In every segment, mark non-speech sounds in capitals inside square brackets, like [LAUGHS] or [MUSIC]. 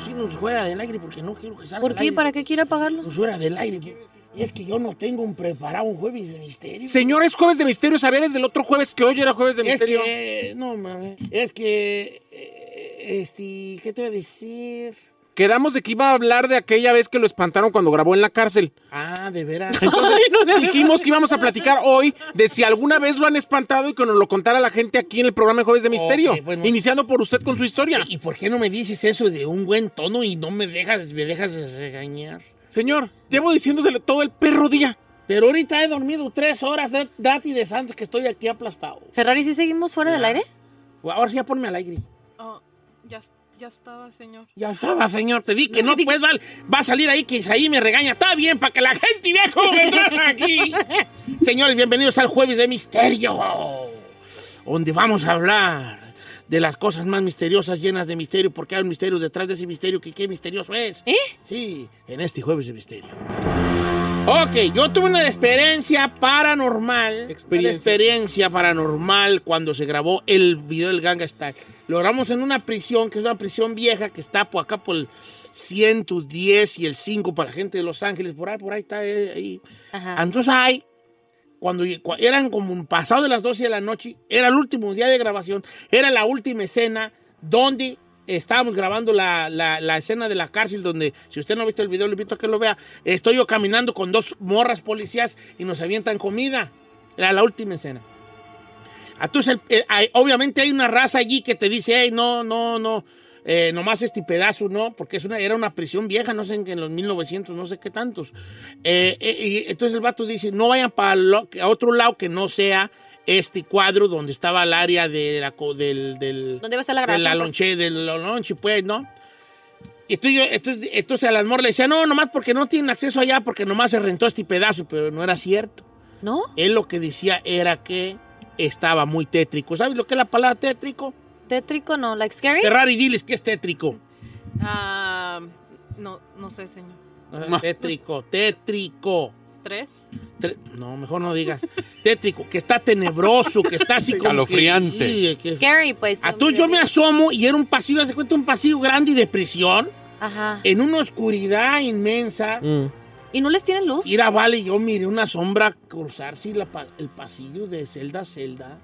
Podemos irnos fuera del aire porque no quiero que salga ¿Por qué? aire. ¿Para qué quiere apagarlos? Pues fuera del aire. Es que yo no tengo un preparado un jueves de misterio. Señor, es jueves de misterio. Sabía desde el otro jueves que hoy era jueves de es misterio. que, no mames, es que, eh, este, ¿qué te voy a decir? Quedamos de que iba a hablar de aquella vez que lo espantaron cuando grabó en la cárcel. Ah, de veras. Entonces [LAUGHS] dijimos que íbamos a platicar hoy de si alguna vez lo han espantado y que nos lo contara la gente aquí en el programa de Jueves de Misterio. Bueno. Iniciando por usted con su historia. ¿Y por qué no me dices eso de un buen tono y no me dejas, me dejas regañar? Señor, llevo diciéndoselo todo el perro día. Pero ahorita he dormido tres horas de dati de santos que estoy aquí aplastado. Ferrari, ¿sí seguimos fuera del aire? Ahora sí ya ponme al aire. Oh, ya, ya estaba, señor. Ya estaba, señor, te di que no, pues va, va a salir ahí que ahí me regaña. Está bien, para que la gente cómo me tratan aquí. [LAUGHS] Señores, bienvenidos al Jueves de Misterio, donde vamos a hablar de las cosas más misteriosas, llenas de misterio, porque hay un misterio detrás de ese misterio que qué misterioso es. ¿Eh? Sí, en este Jueves de Misterio. Ok, yo tuve una experiencia paranormal. Experiencia. Una experiencia paranormal cuando se grabó el video del Ganga Style. Lo grabamos en una prisión, que es una prisión vieja, que está por acá por el 110 y el 5 para la gente de Los Ángeles. Por ahí, por ahí está. eh, ahí. Ajá. Entonces ahí, cuando cu- eran como pasado de las 12 de la noche, era el último día de grabación, era la última escena donde estábamos grabando la, la- escena de la cárcel, donde, si usted no ha visto el video, le invito a que lo vea. Estoy yo caminando con dos morras policías y nos avientan comida. Era la última escena. Entonces, el- hay- obviamente hay una raza allí que te dice, hey, no, no, no, eh, nomás este pedazo, no, porque es una, era una prisión vieja, no sé, en, los 1900, no sé qué tantos. Eh, eh, entonces el vato dice, no vayan para otro lado que no sea este cuadro donde estaba el área de la, co- del, del, ¿Dónde va a ser la de la pues? lonche, del lonche, pues, ¿no? Y entonces, yo- entonces, entonces a las morras le decía, no, nomás porque no tienen acceso allá, porque nomás se rentó este pedazo, pero no era cierto. ¿No? Él lo que decía era que estaba muy tétrico. ¿Sabes lo que es la palabra tétrico? ¿Tétrico no? ¿Like scary? Ferrari, diles que es tétrico. Ah, no, no sé, señor. tétrico, tétrico. ¿Tres? Tre- no, mejor no digas. [LAUGHS] tétrico, que está tenebroso, que está así [LAUGHS] como. que- que- Scary, pues. A tú yo me asomo y era un pasillo, ¿se cuenta? Un pasillo grande y de prisión, Ajá. en una oscuridad inmensa. Mm. ¿Y no les tienen luz? Ir a vale, yo miré una sombra cruzarse la el pasillo de celda a celda.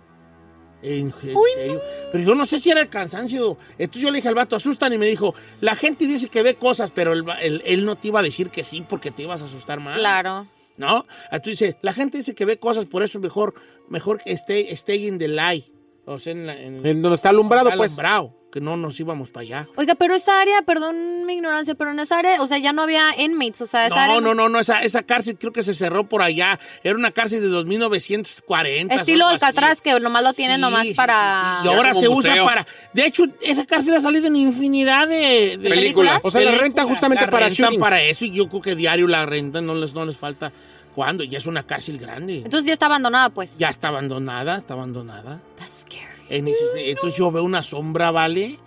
En, en serio. Pero yo no sé si era el cansancio. Entonces yo le dije al vato, asustan, y me dijo, la gente dice que ve cosas, pero él- él no te iba a decir que sí porque te ibas a asustar más. Claro. ¿No? Entonces la gente dice que ve cosas, por eso mejor, mejor esté, stay in the light. O sea, en, la, en En donde está alumbrado, pues. alumbrado, que no nos íbamos para allá. Oiga, pero esa área, perdón mi ignorancia, pero en esa área, o sea, ya no había inmates, o sea, esa área. No, no, no, no, esa, esa cárcel creo que se cerró por allá. Era una cárcel de 2940. Estilo. Alcatraz, que nomás lo tienen Sí, nomás sí, para. sí, sí. Y ahora se museo. usa para. De hecho, esa cárcel ha salido en infinidad de, de Películas. O sea, la renta justamente La para shootings. para eso y yo creo que diario la rentan, no les, no les falta. ¿Cuándo? Ya es una cárcel grande. Entonces ya está abandonada, pues. Ya está abandonada, está abandonada. That's scary. En ese- entonces yo veo una sombra, ¿vale?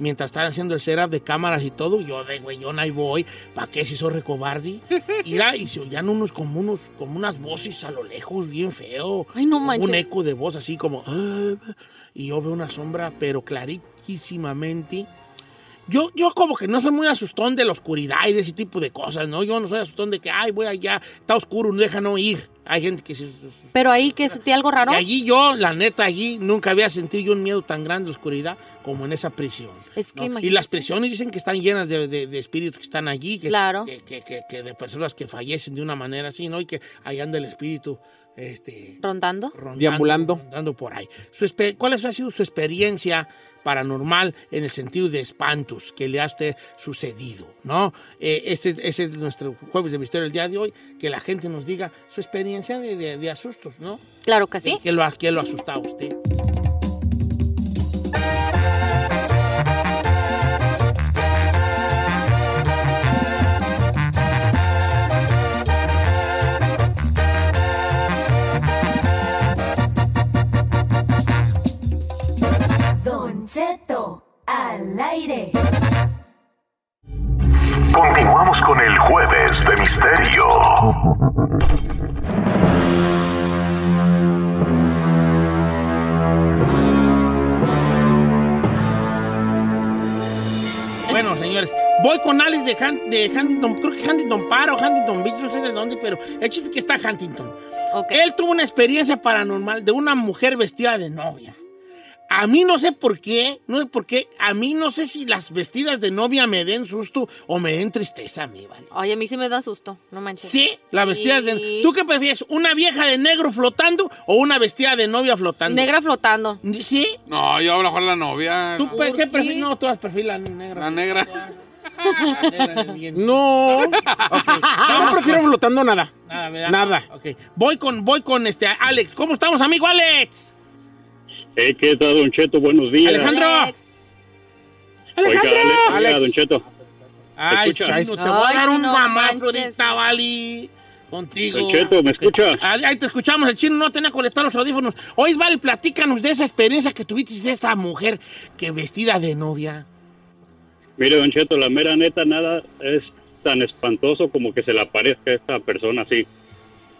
Mientras están haciendo el setup de cámaras y todo, yo de güeyón ahí voy. ¿Para qué se hizo recobardi? [LAUGHS] Mira, y se oían unos como, unos como unas voces a lo lejos, bien feo. Ay, no manches. Un eco de voz así como... "Ah", Y yo veo una sombra, pero clarísimamente. Yo, yo como que no soy muy asustón de la oscuridad y de ese tipo de cosas, ¿no? Yo no soy asustón de que, ay, voy allá, está oscuro, no deja no ir. Hay gente que sí. Pero ahí que sentí algo raro. Y allí yo, la neta, allí nunca había sentido yo un miedo tan grande la oscuridad como en esa prisión. Es que ¿no? Y las prisiones dicen que están llenas de, de- de espíritus que están allí, que, Claro. que, que- que- que de personas que fallecen de una manera así, ¿no? Y que ahí anda el espíritu este, Rondando. rondando, Deambulando. rondando por ahí. Su ¿Cuál ha sido su experiencia paranormal en el sentido de espantos que le ha sucedido? ¿no? Eh, este, ese es nuestro jueves de misterio el día de hoy, que la gente nos diga su experiencia de, de- de asustos, ¿no? Claro que sí. ¿Qué lo, ha- qué lo ha asustado a usted? Cheto, al aire. Continuamos con el jueves de misterio. Bueno, señores, voy con Alex de, Han- de Huntington, creo que Huntington Park o Huntington Beach, no sé de dónde, pero el chiste es que está Huntington. Ok. Él tuvo una experiencia paranormal de una mujer vestida de novia. A mí no sé por qué, no sé por qué, a mí no sé si las vestidas de novia me den susto o me den tristeza a mí, ¿vale? Ay, a mí sí me da susto. No manches. Sí, las vestidas de... ¿Tú qué prefieres? ¿Una vieja de negro flotando o una vestida de novia flotando? Negra flotando. ¿Sí? No, yo a lo mejor la novia. ¿Tú qué qué? prefieres? No, tú prefieres la negra. La negra. La negra. No. Ok, No prefiero flotando nada. Nada, ¿verdad? Nada. Ok. Voy con, voy con este Alex. ¿Cómo estamos, amigo Alex? Eh, ¿Qué tal, Don Cheto? Buenos días. Alejandro. Alex. Oiga, Alejandro. Ale- oiga, Alex. Don Cheto. Ay, escucha? chino, te voy a dar un manches. ahorita, Vali. Contigo. Don Cheto, ¿me Ok. escucha? Ahí ahí te escuchamos. El chino no tenía conectados los audífonos. Hoy, Vale, platícanos de esa experiencia que tuviste de esta mujer que vestida de novia. Mire, Don Cheto, la mera neta, nada es tan espantoso como que se le aparezca a esta persona así.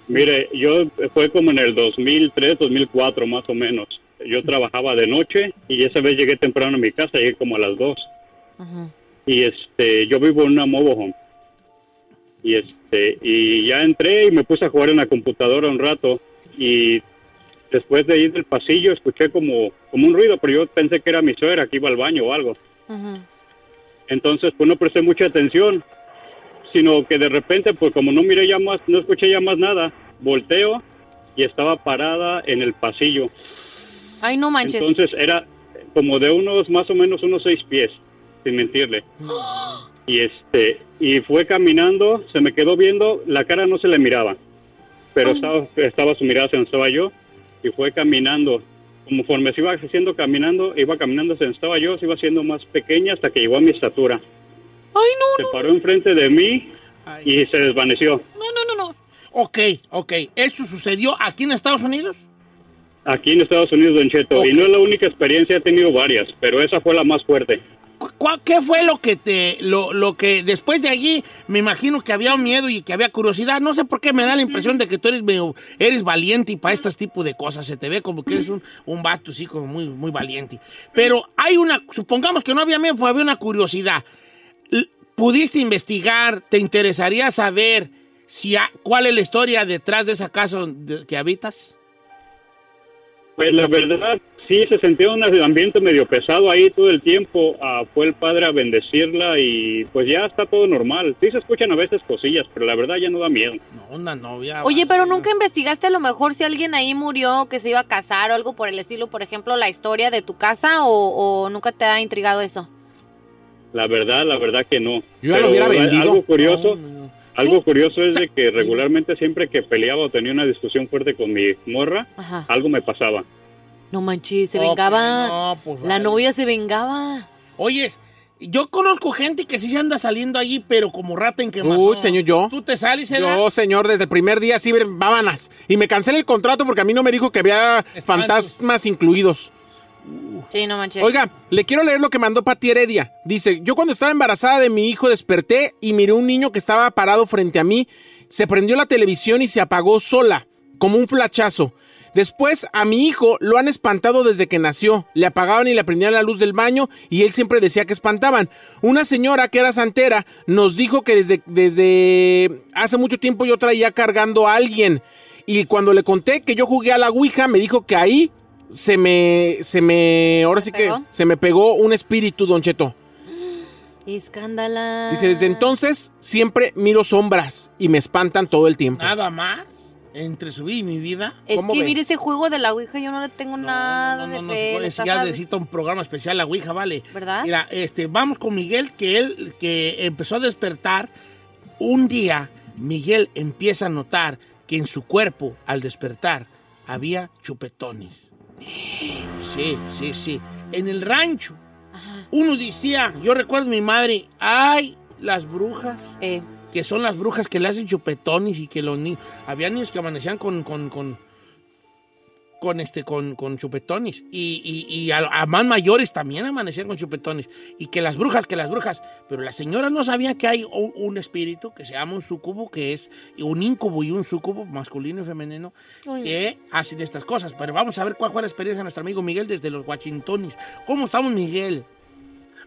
Mire, yo fue como en el 2003, 2004 más o menos. Yo trabajaba de noche y esa vez llegué temprano a mi casa, llegué como a las 2. Ajá. y este yo vivo en una mobile home y este y ya entré y me puse a jugar en la computadora un rato y después de ir del pasillo escuché como como un ruido pero yo pensé que era mi suegra que iba al baño o algo Ajá. entonces pues no presté mucha atención sino que de repente pues como no miré ya más no escuché ya más nada volteo y estaba parada en el pasillo Ay, no manches. entonces era como de unos más o menos unos seis pies, sin mentirle. Y este y fue caminando, se me quedó viendo, la cara no se le miraba, pero estaba, estaba su mirada se estaba yo y fue caminando. Conforme se iba haciendo caminando, iba caminando, se estaba yo, se iba haciendo más pequeña hasta que llegó a mi estatura. Ay, no, Se paró enfrente de mí y se desvaneció. no, no, no, no. Ok, ok. ¿Esto sucedió aquí en Estados Unidos? Aquí en Estados Unidos, Don Cheto. Ok. Y no es la única experiencia, he tenido varias, pero esa fue la más fuerte. ¿Cu- cu- ¿Qué fue lo que te, lo, lo que después de allí me imagino que había miedo y que había curiosidad? No sé por qué me da la impresión de que tú eres eres valiente y para este tipo de cosas se te ve como que eres un, un vato así como muy, muy valiente. Pero hay una, supongamos que no había miedo, pues había una curiosidad. ¿Pudiste investigar? ¿Te interesaría saber si ha- cuál es la historia detrás de esa casa que habitas? Pues la verdad, sí se sentía un ambiente medio pesado ahí todo el tiempo. Ah, fue el padre a bendecirla y pues ya está todo normal. Sí se escuchan a veces cosillas, pero la verdad ya no da miedo. No, una novia. Oye, pero nunca investigaste a lo mejor si alguien ahí murió, que se iba a casar o algo por el estilo, por ejemplo, la historia de tu casa o, o nunca te ha intrigado eso. La verdad, la verdad que no. Yo ya lo hubiera vendido. Algo curioso, No, no, no. Algo curioso es de que regularmente siempre que peleaba o tenía una discusión fuerte con mi morra, Ajá. algo me pasaba. No manches, se vengaba. no, pues, la vale. novia se vengaba. Oye, yo conozco gente que sí se anda saliendo allí, pero como rata en quemazón. Uy, señor, yo. ¿Tú te sales, Edad? Yo, señor, desde el primer día sí, vámonos. Y me cancelé el contrato porque a mí no me dijo que había Espantos. fantasmas incluidos. Sí, no manches. Oiga, le quiero leer lo que mandó Pati Heredia. Dice, yo cuando estaba embarazada de mi hijo desperté y miré un niño que estaba parado frente a mí. Se prendió la televisión y se apagó sola, como un flachazo. Después a mi hijo lo han espantado desde que nació. Le apagaban y le prendían la luz del baño y él siempre decía que espantaban. Una señora que era santera nos dijo que desde, desde hace mucho tiempo yo traía cargando a alguien Y cuando le conté que yo jugué a la Ouija, me dijo que ahí se me, se me, ahora sí que se me pegó un espíritu, Don Cheto. [GASPS] Escándala. Dice, desde entonces siempre miro sombras y me espantan todo el tiempo. Nada más entre su vida y mi vida. Es ¿Cómo que ve? mire ese juego de la Ouija, yo no le tengo nada No, de no, no, fe. puede, si estás ya necesita un programa especial, la Ouija, vale. ¿Verdad? Mira, este, vamos con Miguel, que él que empezó a despertar. Un día, Miguel empieza a notar que en su cuerpo, al despertar, había chupetones. Sí, sí, sí. En el rancho, uno decía, yo recuerdo a mi madre, ay, las brujas. Eh, que son las brujas que le hacen chupetones y que los niños. Había niños que amanecían con. con, con con este con, con chupetones. Y, y- y a, a más mayores también amanecían con chupetones. Y que las brujas que las brujas. Pero la señora no sabía que hay un, un espíritu que se llama un sucubo que es un incubo y un sucubo masculino y femenino que hacen estas cosas. Pero vamos a ver cuál fue la experiencia de nuestro amigo Miguel desde los Washingtones. ¿cómo estamos Miguel?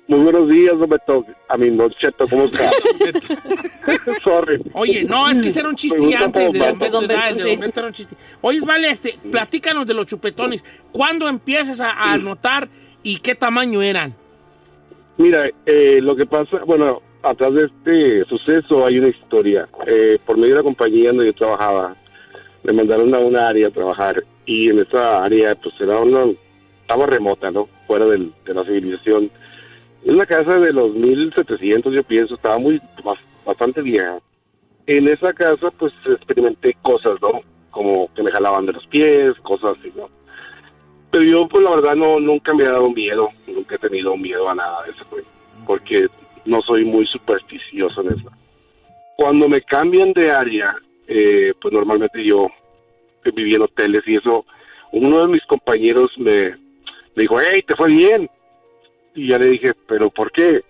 Muy buenos días, Roberto. A mi Don Cheto, ¿cómo está? [LAUGHS] [LAUGHS] Sorry. Oye, no, es que ese era un chiste antes de, antes Don Beto, sí. Don Beto era un chiste. Oye, vale, este, platícanos de los chupetones. ¿Cuándo empiezas a, a notar y qué tamaño eran? Mira, eh, lo que pasa, bueno, atrás de este suceso hay una historia. Eh, por medio de la compañía donde yo trabajaba, me mandaron a una área a trabajar y en esa área, pues era una, estaba remota, ¿no? Fuera del- de la civilización. Es una casa de los 1700, yo pienso, estaba muy, bas- bastante vieja. En esa casa, pues experimenté cosas, ¿no? Como que me jalaban de los pies, cosas así, ¿no? Pero yo, pues la verdad, no, nunca me ha dado miedo, nunca he tenido miedo a nada de eso, pues, porque no soy muy supersticioso en eso. Cuando me cambian de área, eh, pues normalmente yo vivía en hoteles y eso, uno de mis compañeros me, me dijo, hey, te fue bien. Y ya le dije, ¿pero por qué?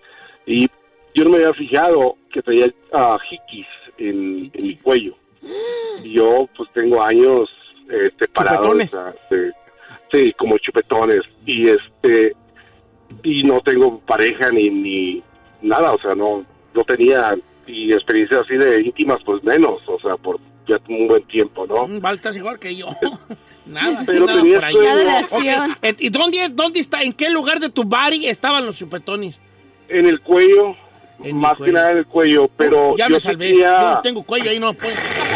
Y yo no me había fijado que traía ah, jiquis en, en mi cuello. [GASPS] Y yo, pues tengo años este, parado. Chupetones. o sea, de- sí, como chupetones. Y este y no tengo pareja ni, ni nada, o sea, no, no tenía y experiencias así de íntimas, pues menos, o sea, por ya un buen tiempo, ¿no? Mm, Baltas igual que yo. [LAUGHS] nada, Pero nada tenía por ahí. sueño. Nada de acción. Eh, ¿Y dónde, dónde está, en qué lugar de tu body estaban los chupetones? En el cuello, En más cuello. que nada en el cuello, pero Uf, ya yo me salvé. sentía- Yo no tengo cuello, ahí no puedo.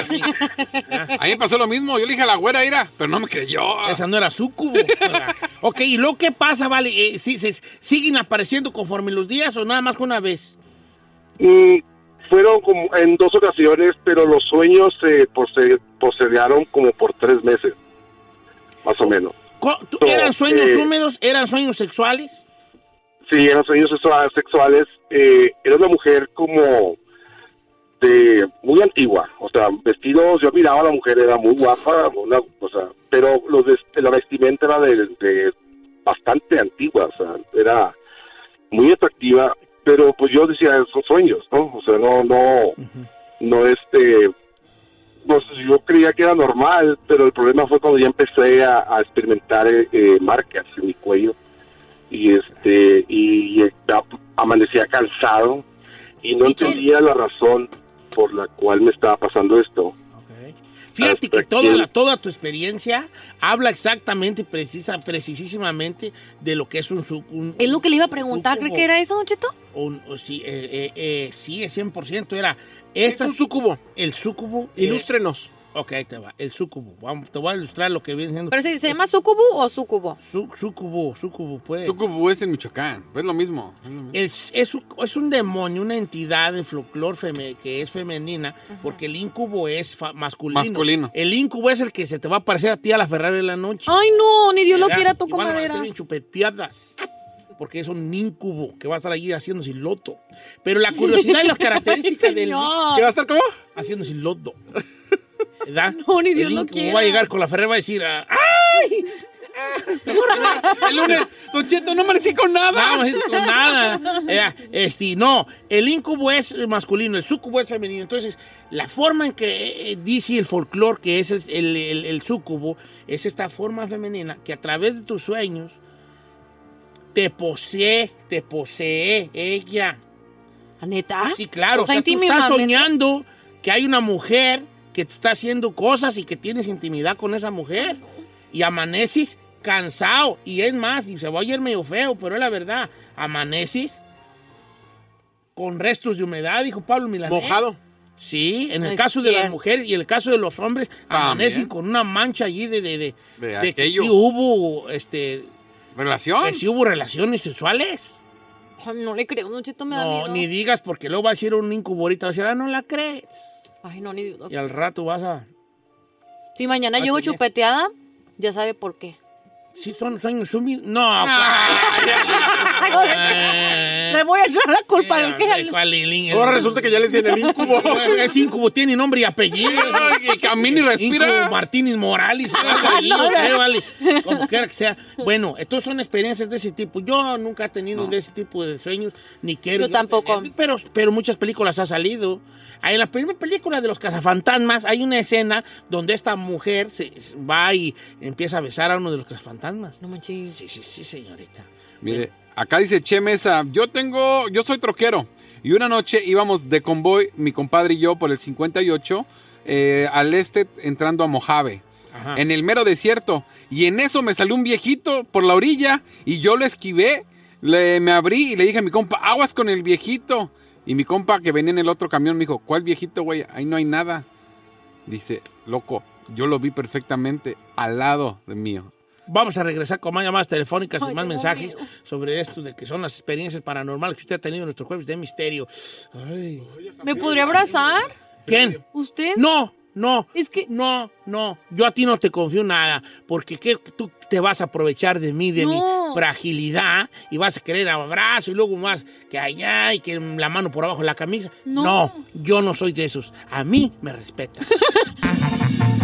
A mí [LAUGHS] me pasó lo mismo. Yo le dije a la güera, ira, pero no me creyó. Esa no era sucubo. [LAUGHS] ok, ¿y luego qué pasa, vale? Eh, ¿sí- se- ¿Siguen apareciendo conforme los días o nada más que una vez? Mm, fueron como en dos ocasiones, pero los sueños se postergaron como por tres meses, más o menos. Tú- No, ¿Eran sueños eh, húmedos? ¿Eran sueños sexuales? Sí, eran sueños sexua- sexuales. eh, era una mujer como de muy antigua, o sea, vestidos, yo miraba a la mujer, era muy guapa, una, o sea, pero los de- la vestimenta era de, de bastante antigua, o sea, era muy atractiva, pero pues yo decía, son sueños, ¿no? O sea, no, no, no este, pues yo creía que era normal, pero el problema fue cuando ya empecé a, a experimentar eh, eh, marcas en mi cuello y este y ya amanecía cansado y no entendía la razón por la cual me estaba pasando esto. Fíjate que toda, la, toda tu experiencia habla exactamente, precisa, precisísimamente de lo que es un... un- Es lo que le iba a preguntar, ¿cree que era eso, Don Cheto? un- o sí, eh, eh, eh, sí, es 100%. Era Es esta, un sucubo. el sucubo. eh, Ilústrenos. Ok, ahí te va. El sucubo. Vamos, te voy a ilustrar lo que viene siendo. ¿Pero se, se llama sucubo o sucubo? Su- sucubo, sucubo, pues. Sucubu es en Michoacán. Es lo mismo. Es lo mismo. Es, es, un- es un demonio, una entidad del folclore feme- que es femenina, porque el incubo es masculino. Masculino. El incubo es el que se te va a parecer a ti a la Ferrari en la noche. Ay, no, ni Dios lo quiera, Y toco van a chupepiadas. Porque es un incubo que va a estar allí haciendo sin loto. Pero la curiosidad y las [LAUGHS] características del. ¿Qué va a estar cómo? haciendo sin lodo. ¿Verdad? [LAUGHS] No, ni Dios El lo quiera. va a llegar con la Ferrari y va a decir, ¡ay! [LAUGHS] El lunes, Don Cheto, no amanecí con nada. Vamos, es con nada. [LAUGHS] Eh, este, no, el incubo es masculino, el sucubo es femenino. Entonces, la forma en que eh, dice el folclore que es el, el, el sucubo es esta forma femenina que a través de tus sueños te posee, te posee ella. ¿La neta? Sí, claro. O sea, tú estás soñando que hay una mujer que te está haciendo cosas y que tienes intimidad con esa mujer. Y amaneces cansado. Y es más, y se va a oír medio feo, pero es la verdad. Amaneces con restos de humedad, dijo Pablo Milanés. Mojado. Sí, en No el es caso de las mujeres y en el caso de los hombres, amanecen con una mancha allí de, de, de, De de que aquello. sí hubo, este, ¿Relación? que sí hubo relaciones sexuales. Ay, no le creo, Don Cheto, me da No, miedo. ni digas porque luego va a decir un incubo ahorita, va a decir, ah, no la crees. Ay, no, ni dudo. Y al rato vas a... Si mañana llego tener. chupeteada, ya sabe por qué. Sí, son sueños húmedos. No, Le voy a echar la culpa del que que Ahora resulta que ya le decían el incubo. [LAUGHS] Es incubo, tiene nombre y apellido. [LAUGHS] Que camina y respira. Incubo Martínez Morales. o [LAUGHS] algo ahí, No, o no. qué, vale. Como quiera que sea. Bueno, estos son experiencias de ese tipo. Yo nunca he tenido de ese tipo de sueños, ni quiero. Yo tampoco. tener, Pero, pero muchas películas ha salido. En la primera película de los cazafantasmas hay una escena donde esta mujer se, va y empieza a besar a uno de los cazafantasmas. No manches. Sí, sí, sí, señorita. Mire, acá dice Che Mesa, yo tengo, yo soy troquero. Y una noche íbamos de convoy, mi compadre y yo, por el 58, eh, al este, entrando a Mojave. Ajá. En el mero desierto. Y en eso me salió un viejito por la orilla y yo lo esquivé. Le, me abrí y le dije a mi compa, aguas con el viejito. Y mi compa que venía en el otro camión me dijo, ¿cuál viejito, güey? Ahí no hay nada. Dice, loco, yo lo vi perfectamente al lado de mío. Vamos a regresar con más llamadas telefónicas y más mensajes sobre esto de que son las experiencias paranormales que usted ha tenido en nuestro jueves de misterio. Ay. ¿Me podría abrazar? ¿Quién? ¿Usted? No, no. Es que- No, no. Yo a ti no te confío nada. Porque ¿qué? tú te vas a aprovechar de mí, de mi No. fragilidad. Y vas a querer abrazo y luego más que allá y que la mano por abajo de la camisa. No. yo no soy de esos. A mí me respeta. [LAUGHS]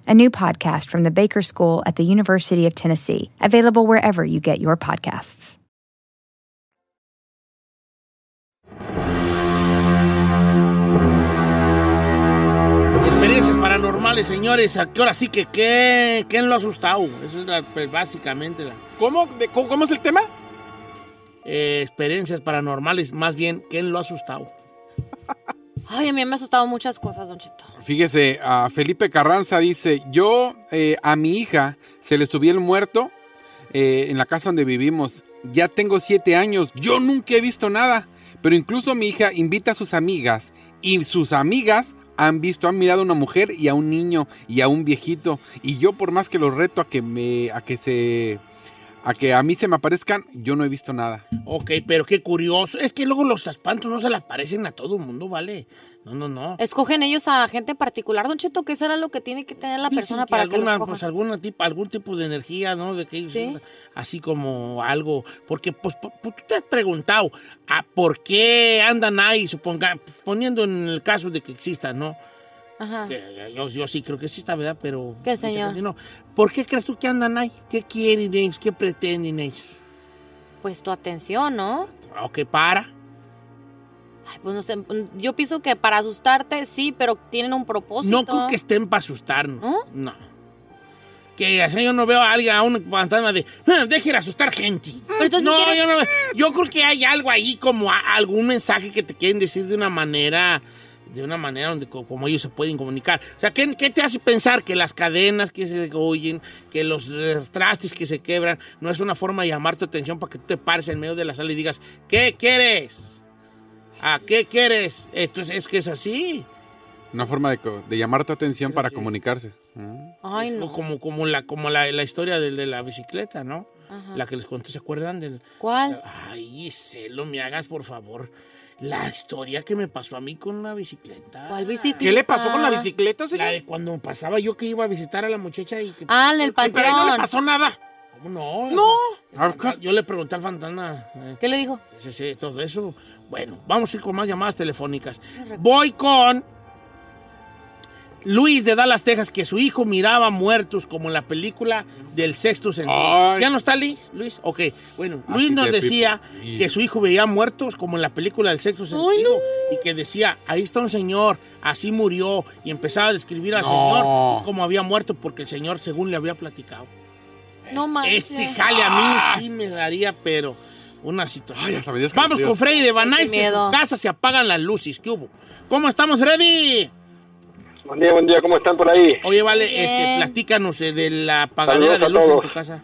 a new podcast from the Baker School at the University of Tennessee, available wherever you get your podcasts. Experiencias paranormales, señores. ¿A qué hora sí que qué? ¿Quién lo ha asustado? Eso es la- pues, básicamente la. ¿Cómo, de- cómo, cómo es el tema? eh, experiencias paranormales, más bien, ¿quién lo ha asustado? [LAUGHS] Ay, a mí me ha asustado muchas cosas, Don. Fíjese, a Felipe Carranza dice, yo eh, a mi hija se le subió el muerto eh, en la casa donde vivimos. Ya tengo siete años, yo nunca he visto nada. Pero incluso mi hija invita a sus amigas y sus amigas han visto, han mirado a una mujer y a un niño y a un viejito. Y yo por más que los reto a que me, a que se, a que a mí se me aparezcan, yo no he visto nada. Ok, pero qué curioso. Es que luego los espantos no se le aparecen a todo el mundo, ¿vale? No, no, no. ¿Escogen ellos a gente en particular, Don Cheto? ¿Qué será lo que tiene que tener la Dicen persona que para alguna, que pues, alguna tipo, algún tipo de energía, ¿no? De que ellos, Sí. así como algo. Porque, pues, po- po- tú te has preguntado, ¿a por qué andan ahí, suponga, poniendo en el caso de que existan, ¿no? Ajá. Que yo, yo sí creo que exista, ¿verdad? Pero. ¿Qué, señor? no. ¿Por qué crees tú que andan ahí? ¿Qué quieren ellos? ¿Qué pretenden ellos? Pues tu atención, ¿no? ¿O qué para? Ay, pues no sé. Yo pienso que para asustarte, sí, pero tienen un propósito. No creo que estén para asustarnos. ¿No? No. Que así yo no veo a alguien, a un fantasma de, "Ah, deje de asustar gente. Pero entonces no, quieres- yo no. Yo creo que hay algo ahí, como a- algún mensaje que te quieren decir de una manera de una manera donde co- como ellos se pueden comunicar. O sea, ¿qué, qué te hace pensar que las cadenas que se oyen, que los trastes que se quebran, no es una forma de llamar tu atención para que tú te pares en medio de la sala y digas, ¿qué quieres? ¿A qué quieres? Esto es, es que es así. Una forma de, de llamar tu atención para comunicarse. Ay, no. Como, como, la, como la, la historia del de la bicicleta, ¿no? Ajá. La que les conté, ¿se acuerdan? Del, ¿Cuál? Ay, Celo, me hagas, por favor. La historia que me pasó a mí con una bicicleta. ¿Cuál bicicleta? ¿Qué le pasó con la bicicleta, La señor? de cuando pasaba yo que iba a visitar a la muchacha y que... Ah, en el Ay, pero ahí no le panteón. pasó nada. ¿Cómo no? No. O sea, yo le pregunté al fantasma. eh, ¿Qué le dijo? Sí, sí, todo eso. Bueno, vamos a ir con más llamadas telefónicas. Voy con Luis de Dallas, Texas, que su hijo miraba muertos como en la película del sexto sentido. Ay. ¿Ya no está Luis? Luis, ok. Bueno, Así Luis nos que, decía Pipo. que su hijo veía muertos como en la película del sexto sentido. Y que decía, ahí está un señor, así murió. Y empezaba a describir al No. señor como había muerto porque el señor según le había platicado. No manches. Ese jale a mí sí me daría, pero una situación. Ay, hasta me Vamos con Freddy de Banay, que en su casa se apagan las luces. ¿Qué hubo? ¿Cómo estamos, Freddy? Buen día, buen día, ¿cómo están por ahí? Oye, vale, Bien. este, platícanos eh, de la apagadera Saludos de luz en tu casa.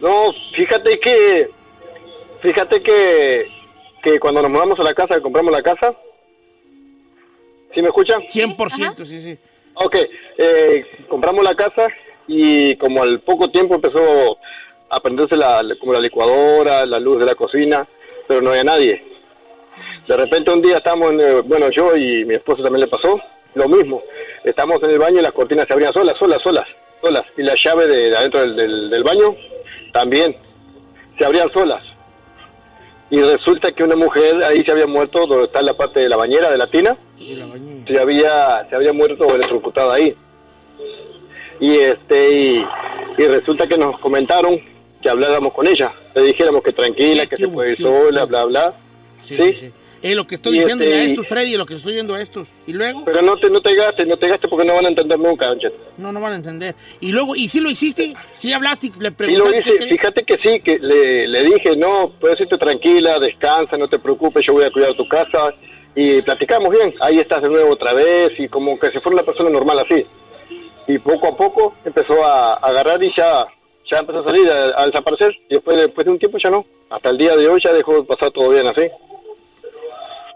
No, fíjate que, fíjate que, que cuando nos mudamos a la casa, que compramos la casa, ¿sí me escuchan? 100%, sí, sí. Ok, eh, compramos la casa y como al poco tiempo empezó a prenderse la, como la licuadora, la luz de la cocina, pero no había nadie. De repente un día estamos, en, eh, bueno, yo y mi esposo también le pasó lo mismo. Estamos en el baño y las cortinas se abrían solas, solas, solas, solas. Y la llave de, de adentro del, del- del baño también se abrían solas. Y resulta que una mujer ahí se había muerto, donde está la parte de la bañera, de la tina, la se había se había muerto electrocutada ahí y este y, y resulta que nos comentaron que habláramos con ella le dijéramos que tranquila ¿Qué- que se puede ir sola bla bla Sí, ¿Sí? sí, sí. Es lo que estoy Y diciendo este, a estos, Freddy, lo que estoy diciendo a estos. ¿Y luego? pero no te no te gastes no te gastes porque no van a entender nunca Don Cheto. No, no van a entender. ¿Y luego? ¿Y si lo hiciste? ¿Sí hablaste? ¿Le y lo preguntaste? qué hice quería? fíjate que sí que le, le dije no puedes irte tranquila descansa no te preocupes yo voy a cuidar tu casa y platicamos bien ahí estás de nuevo otra vez y como que se fuera una persona normal así y poco a poco empezó a, a agarrar y ya ya empezó a salir a, a desaparecer y después después de un tiempo ya no hasta el día de hoy ya dejó de pasar todo bien así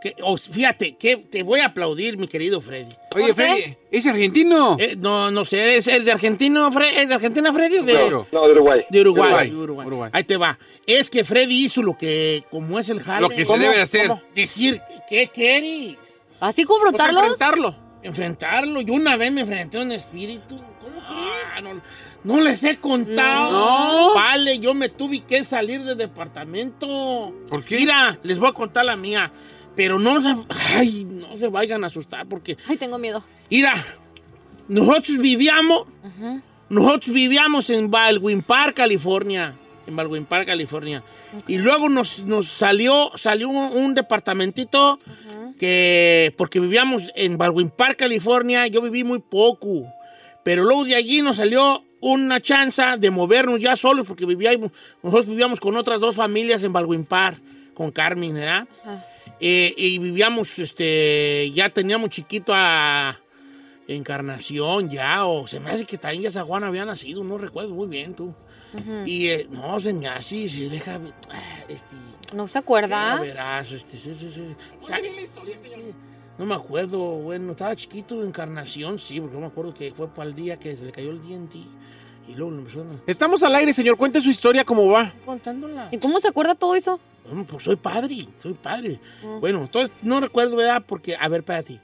Que- fíjate, que te voy a aplaudir, mi querido Freddy. Oye, Freddy, ¿es argentino? Eh, no, no sé, ¿es el de Argentino, Fre- ¿es de Argentina, Freddy? o de, Claro. no de Uruguay de Uruguay. Uruguay, de Uruguay. Uruguay. Ahí te va. Es que Freddy hizo lo que, como es el jale. Lo que se debe de hacer. ¿Cómo? Decir, ¿qué quieres? ¿Así Pues confrontarlos? enfrentarlo. Enfrentarlo. Yo una vez me enfrenté a un espíritu. ¿Cómo? No, no les he contado. No. Vale, yo me tuve que salir del departamento. ¿Por qué? Mira, les voy a contar la mía. Pero no se, ay, no se vayan a asustar porque Ay, tengo miedo. Mira, nosotros vivíamos, nosotros vivíamos en Baldwin Park, California, en Baldwin Park, California. Y luego nos, nos salió, salió un, un departamentito que, porque vivíamos en Baldwin Park, California, yo viví muy poco. Pero luego de allí nos salió una chance de movernos ya solos, porque vivíamos, nosotros vivíamos con otras dos familias en Baldwin Park, con Carmen, ¿verdad? Eh, y vivíamos, este, ya teníamos chiquito a Encarnación ya, o se me hace que también ya San Juan había nacido, no recuerdo muy bien tú. Y eh, no, se me hace, se deja, ver, ah, este, ¿No se ya acuerda? verás, este, sí, sí. Sí, No me acuerdo, bueno, estaba chiquito, Encarnación, sí, porque yo me acuerdo que fue para el día que se le cayó el diente y luego lo empezó a... Estamos al aire, señor. Cuente su historia, ¿cómo va? contándola. ¿Y cómo se acuerda todo eso? Bueno, pues soy padre, soy padre. Bueno, entonces no recuerdo, ¿verdad? Porque, a ver, espérate.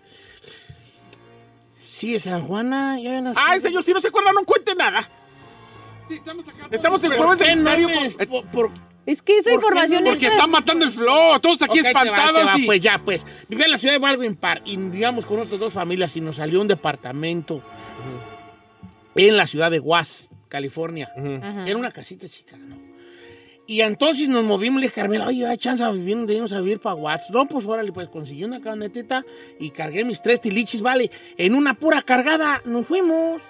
Sí, San Juana ya. Ay, señor, si no se acuerda, no cuente nada. Estamos en ¿Pero jueves de misterio. Por- por- Es que esa ¿Por qué información no? es Porque está matando el flow, todos aquí te va, te espantados va, y... Pues ya, pues. Vivía en la ciudad de Baldwin Park y vivíamos con otras dos familias y nos salió un departamento en la ciudad de Was, California. Era una casita chica, ¿no? Y entonces nos movimos y le dije, Carmela, oye, hay chance de irnos a vivir para Watts. No, pues órale, pues conseguí una camionetita y cargué mis tres tilichis, vale. En una pura cargada nos fuimos,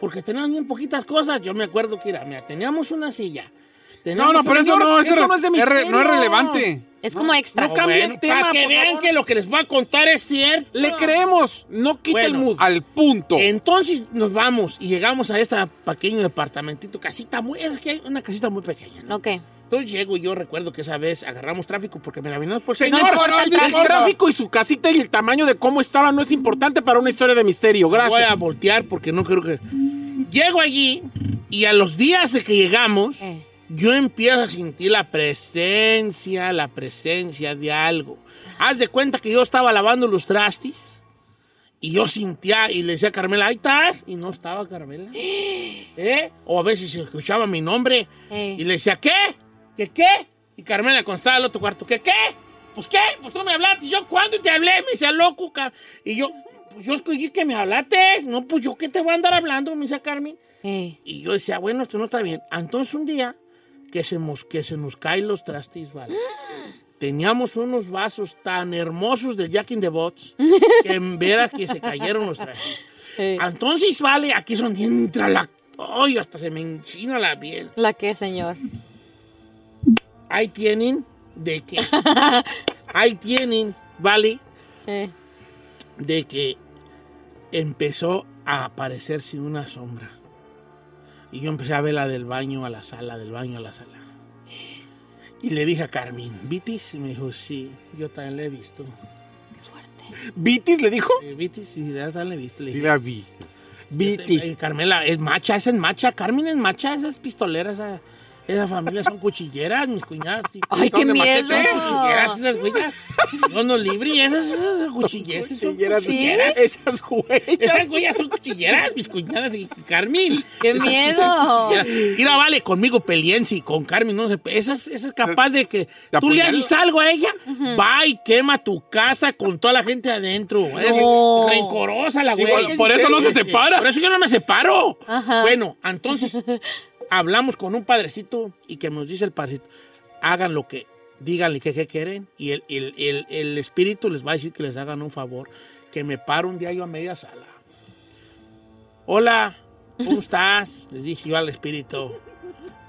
porque teníamos bien poquitas cosas. Yo me acuerdo que era, mira, teníamos una silla, No, no, pero eso no, eso eso no es de es re- misterio. no es relevante. Es como extra. No, cambie bueno, el tema, para que por vean favor. que lo que les voy a contar es cierto. Le creemos, no quita el mood. Al punto. Entonces nos vamos y llegamos a este pequeño departamentito, casita muy, es que hay una casita muy pequeña. ¿no? Ok. Entonces llego y yo recuerdo que esa vez agarramos tráfico porque me la vinimos por Señor, señor. importa el el tráfico. y su casita y el tamaño de cómo estaba no es importante para una historia de misterio. Voy a Gracias. voltear porque no creo que. Llego allí y a los días de que llegamos, Eh. yo empiezo a sentir la presencia, la presencia de algo. Haz de cuenta que yo estaba lavando los trastis y yo sentía y le decía a Carmela, ahí estás. Y no estaba Carmela. [GASPS] ¿Eh? O a veces se escuchaba mi nombre Eh. y le decía, ¿qué? ¿Qué qué? Y Carmela contestaba al otro cuarto, ¿qué qué? Pues qué, pues tú me hablaste. Y yo, ¿cuándo te hablé? Me decía, loco, ca-". Y yo, pues yo escogí que me hablaste. No, pues yo, ¿qué te voy a andar hablando? Me decía Carmen. Eh. Y yo decía, bueno, esto no está bien. Entonces un día que se, mos- que se nos caen los trastis, ¿vale? [GASPS] Teníamos unos vasos tan hermosos del Jack in the Box [LAUGHS] que en veras que se cayeron los trastis. Eh. Entonces, vale, aquí es donde entra la... ¡Ay, hasta se me enchina la piel! ¿La qué, señor? Ahí tienen de que... [LAUGHS] Ahí tienen, vale, Eh. de que empezó a aparecerse una sombra. Y yo empecé a ver la del baño a la sala, del baño a la sala. Y le dije a Carmen, ¿Vitis? Y me dijo, sí, yo también la he visto. ¿Vitis le dijo? Eh, ¿Vitis? Sí, ya también la he visto. Le Sí dije, la vi. Vitis. Eh, Carmela, es macha, esa es macha. Carmen es macha, esas pistoleras, esa, esa familia son cuchilleras, mis cuñadas. sí. ¡Ay, qué miedo! Son cuchilleras esas güeyas. Yo no libre y esas, esas cuchilleras. Son Cuchilleras, cuchilleras. Esas huellas. Esas güeyas son cuchilleras, mis cuñadas y Carmen. ¡Qué Esas sí miedo! cuchilleras. Mira, vale, conmigo peliense y con Carmen no se pe- Esa es, esa es capaz de que tú le haces algo a ella, va y quema tu casa con toda la gente adentro. Es No. rencorosa la güey. Igual, por eso no se separa. Por eso yo no me separo. Ajá. Bueno, entonces [LAUGHS] hablamos con un padrecito y que nos dice el padrecito, hagan lo que, díganle que, que quieren y el, el- el- el espíritu les va a decir que les hagan un favor, que me paro un día yo a media sala. Hola, ¿cómo [LAUGHS] estás? Les dije yo al espíritu.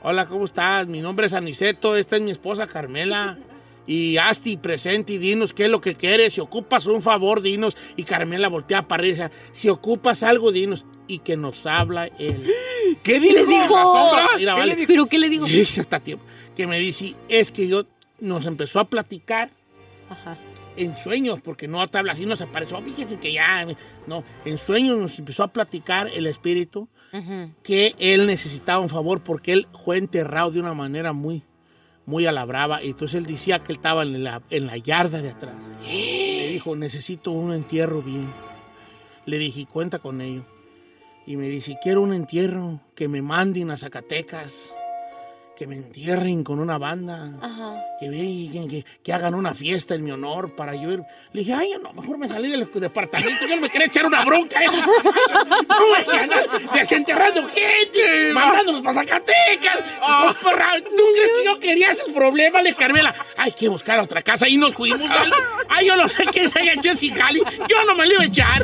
Hola, ¿cómo estás? Mi nombre es Aniceto, esta es mi esposa Carmela. Y Asti, presente y dinos qué es lo que quieres. Si ocupas un favor, dinos. Y Carmela voltea para arriba. Si ocupas algo, dinos. Y que nos habla él. ¿Qué ¿Qué les dijo? La sombra. Mira, ¿Qué vale. le dijo? ¿Pero qué le digo? Tiempo. Que me dice, es que yo nos empezó a platicar Ajá. en sueños, porque no te habla así, nos apareció. Fíjese que ya, no, en sueños nos empezó a platicar el espíritu que él necesitaba un favor porque él fue enterrado de una manera muy, muy a la brava. Y entonces él decía que él estaba en la, en la yarda de atrás. [GASPS] Le dijo, necesito un entierro bien. Le dije, cuenta con ello. Y me dice, quiero un entierro, que me manden a Zacatecas, que me entierren con una banda, Ajá. que, que, que- que hagan una fiesta en mi honor para yo ir. Le dije, ay, no, mejor me salí del departamento, yo no me quería echar una bronca. [LAUGHS] no voy a andar desenterrando gente, mandándonos para Zacatecas. No, perra, ¿Tú crees que yo quería esos problemas, le Carmela? Hay que buscar otra casa y nos fuimos. ¿vale? Ay, yo no sé quién se haya hecho ese jali, yo no me lo iba a echar.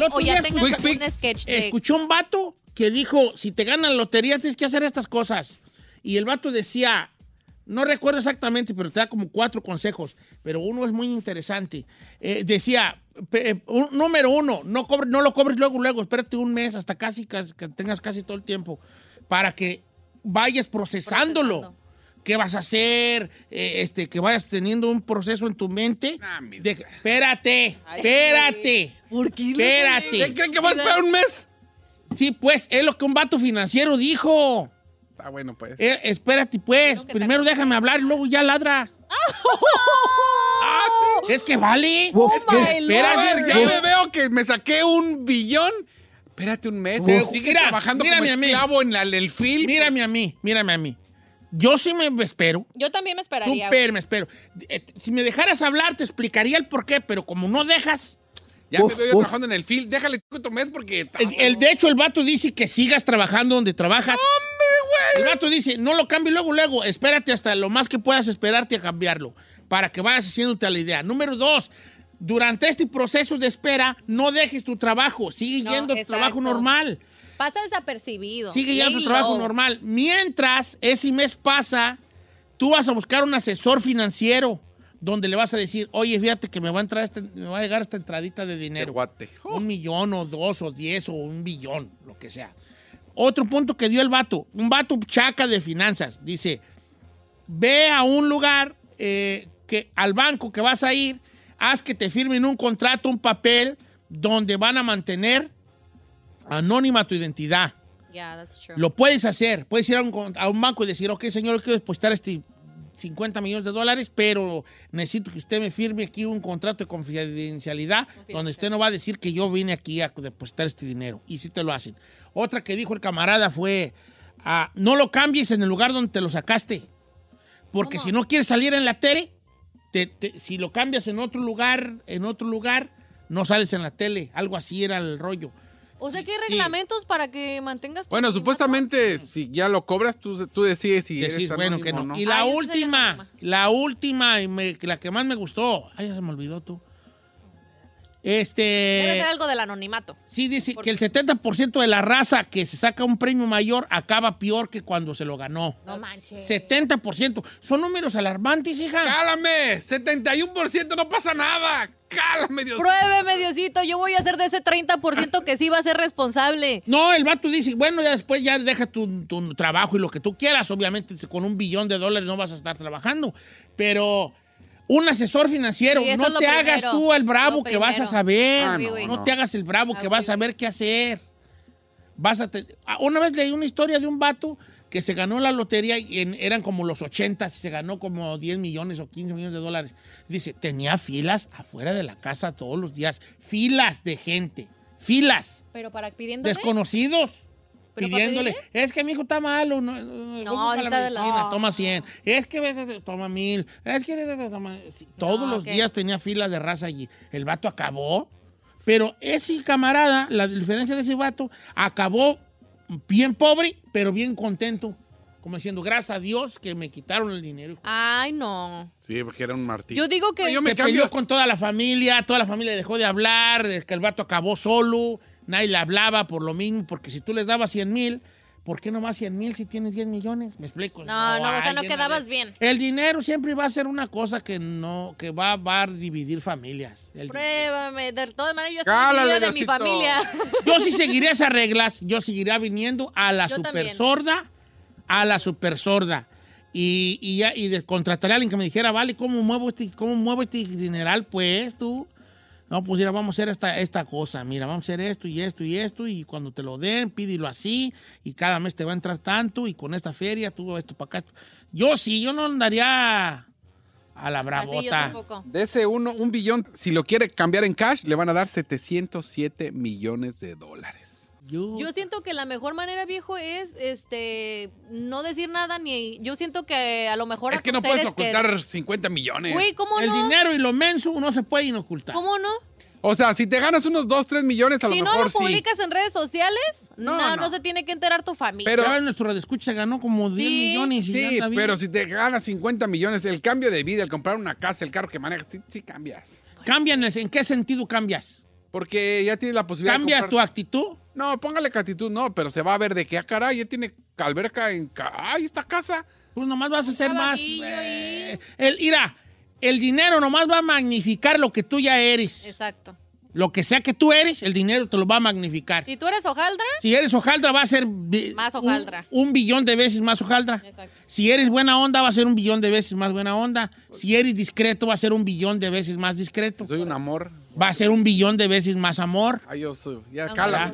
El otro o ya día tengas escuché- un sketch de... Escuchó un vato que dijo, si te ganan la lotería tienes que hacer estas cosas. Y el vato decía, no recuerdo exactamente, pero te da como cuatro consejos, pero uno es muy interesante. Eh, decía, eh, un- número uno, no, cobre- no lo cobres luego, luego, espérate un mes hasta casi, casi- que tengas casi todo el tiempo para que vayas procesándolo. ¿Qué vas a hacer? Eh, este, que vayas teniendo un proceso en tu mente. de- espérate, espérate. ¿Por qué? Espérate. ¿Qué creen que va a esperar un mes? Sí, pues, es lo que un vato financiero dijo. Está bueno, pues. Eh, espérate, pues. Primero déjame hablar y luego ya ladra. Ah, [LAUGHS] sí. Es que vale. Es Es que, a espera, ver, ya me veo que me saqué un billón. Espérate un mes. Uf. Sigue Mira, trabajando como mírame a mí. esclavo en la- en el film. Mírame a mí, mírame a mí. Yo sí me espero. Yo también me esperaría. Súper me espero. Eh, Si me dejaras hablar, te explicaría el por qué, pero como no dejas. Ya me veo yo trabajando en el film. Déjale otro mes porque... El, el- de hecho, el vato dice que sigas trabajando donde trabajas. ¡Hombre, güey! El vato dice, no lo cambie luego, luego. Espérate hasta lo más que puedas esperarte a cambiarlo. Para que vayas haciéndote a la idea. Número dos, durante este proceso de espera, no dejes tu trabajo. Sigue No, yendo a tu exacto. trabajo normal. Pasa desapercibido. Sigue yendo a tu trabajo normal. Mientras ese mes pasa, tú vas a buscar un asesor financiero donde le vas a decir, oye, fíjate que me va a entrar este- me va a llegar esta entradita de dinero. guate. Un millón o dos o diez o un billón, lo que sea. Otro punto que dio el vato, un vato chaca de finanzas, dice, ve a un lugar eh, que al banco que vas a ir, haz que te firmen un contrato, un papel donde van a mantener anónima tu identidad. Yeah, that's true. Lo puedes hacer. Puedes ir a un, a un banco y decir, ok, señor, quiero depositar este 50 millones de dólares, pero necesito que usted me firme aquí un contrato de confidencialidad donde usted no va a decir que yo vine aquí a depositar este dinero. Y sí te lo hacen. Otra que dijo el camarada fue, ah, no lo cambies en el lugar donde te lo sacaste. Porque si no quieres salir en la tele, te- te- si lo cambias en otro lugar, en otro lugar, no sales en la tele. Algo así era el rollo. O sea que hay reglamentos para que mantengas tu Bueno, supuestamente, si ya lo cobras, tú, tú decides si Decir, eres bueno, que no. Y la Ay, última, la última, y me- la que más me gustó. Ay, ya se me olvidó tú. Debe Este. ser algo del anonimato. Sí, dice que el 70% de la raza que se saca un premio mayor acaba peor que cuando se lo ganó. No manches. 70%. Son números alarmantes, hija. ¡Cálame! ¡71% no pasa nada! ¡Cálame, Dios! Pruébeme, Diosito. Yo voy a ser de ese 30% que sí va a ser responsable. No, el vato dice, bueno, ya después ya deja tu, tu trabajo y lo que tú quieras. Obviamente, con un billón de dólares no vas a estar trabajando. Pero un asesor financiero, Sí, no te hagas primero. tú el bravo que vas a saber. Ah, no, no, no no. te hagas el bravo que vas a saber qué hacer. Vas a te- Ah, Una vez leí una historia de un vato que se ganó la lotería y en- eran como los 80, se ganó como 10 millones o 15 millones de dólares. Dice, tenía filas afuera de la casa todos los días. Filas de gente. Filas Pero para pidiéndome. desconocidos ¿Pero para pidiéndole, es que mi hijo está malo, no, no, No, la está de la- medicina, toma 100, es que toma mil, es que toma... todos los ok. días tenía filas de raza allí. El vato acabó, pero ese camarada, la diferencia de ese vato, acabó bien pobre, pero bien contento. Como diciendo, gracias a Dios que me quitaron el dinero. Ay, no. Sí, porque era un martillo. Yo digo que. se peleó con toda la familia, toda la familia dejó de hablar, que el vato acabó solo, nadie le hablaba por lo mismo, porque si tú les dabas 100 mil, ¿por qué no más 100 mil si tienes 10 millones? ¿Me explico? No, no, o sea, no quedabas bien. El dinero siempre va a ser una cosa que no, que va, va a dividir familias. El- Pruébame. De todas maneras, yo Cálale, estoy de mi familia. [LAUGHS] Yo sí seguiría esas reglas, yo seguiría viniendo a la Yo super también. sorda, a la super sorda. Y, y ya, y de, contrataría a alguien que me dijera, vale, ¿cómo muevo este, cómo muevo este dineral? Pues tú. No, pues mira, vamos a hacer esta, esta cosa. Mira, vamos a hacer esto y esto y esto. Y cuando te lo den, pídelo así. Y cada mes te va a entrar tanto. Y con esta feria, tú esto para acá. Yo sí, yo no andaría a la bravota. De ese uno, un billón, si lo quiere cambiar en cash, le van a dar 707 millones de dólares. Yo, Yo siento que la mejor manera, viejo, es este no decir nada ni. Yo siento que a lo mejor. Es que no puedes seres que- ocultar 50 millones. Güey, ¿cómo El no? dinero y lo menso no se pueden ocultar. ¿Cómo no? O sea, si te ganas unos 2, 3 millones, a lo Si no mejor lo sí. publicas en redes sociales, no, No, no, no. se tiene que enterar tu familia. Pero ahora nuestro radioescucha se ganó como 10 Sí. millones. y Sí, pero si te ganas 50 millones, el cambio de vida, el comprar una casa, el carro que manejas, sí, sí cambias. ¿Cambian? ¿En qué sentido cambias? Porque ya tiene la posibilidad ¿Cambia de comprar- tu actitud? No, póngale que actitud no, pero se va a ver de que, ah, caray, ya tiene alberca en... ca- ¡Ay, esta casa! Pues nomás vas a ser más... eh, el, mira, el dinero nomás va a magnificar lo que tú ya eres. Exacto. Lo que sea que tú eres, el dinero te lo va a magnificar. Si tú eres hojaldra, Si eres hojaldra, va a ser Más un- hojaldra. Un, billón de veces más hojaldra. Si eres buena onda, va a ser un billón de veces más buena onda. Si eres discreto, va a ser un billón de veces más discreto. Soy un amor. Va a ser un billón de veces más amor. Ay, yo soy. Ya, cala.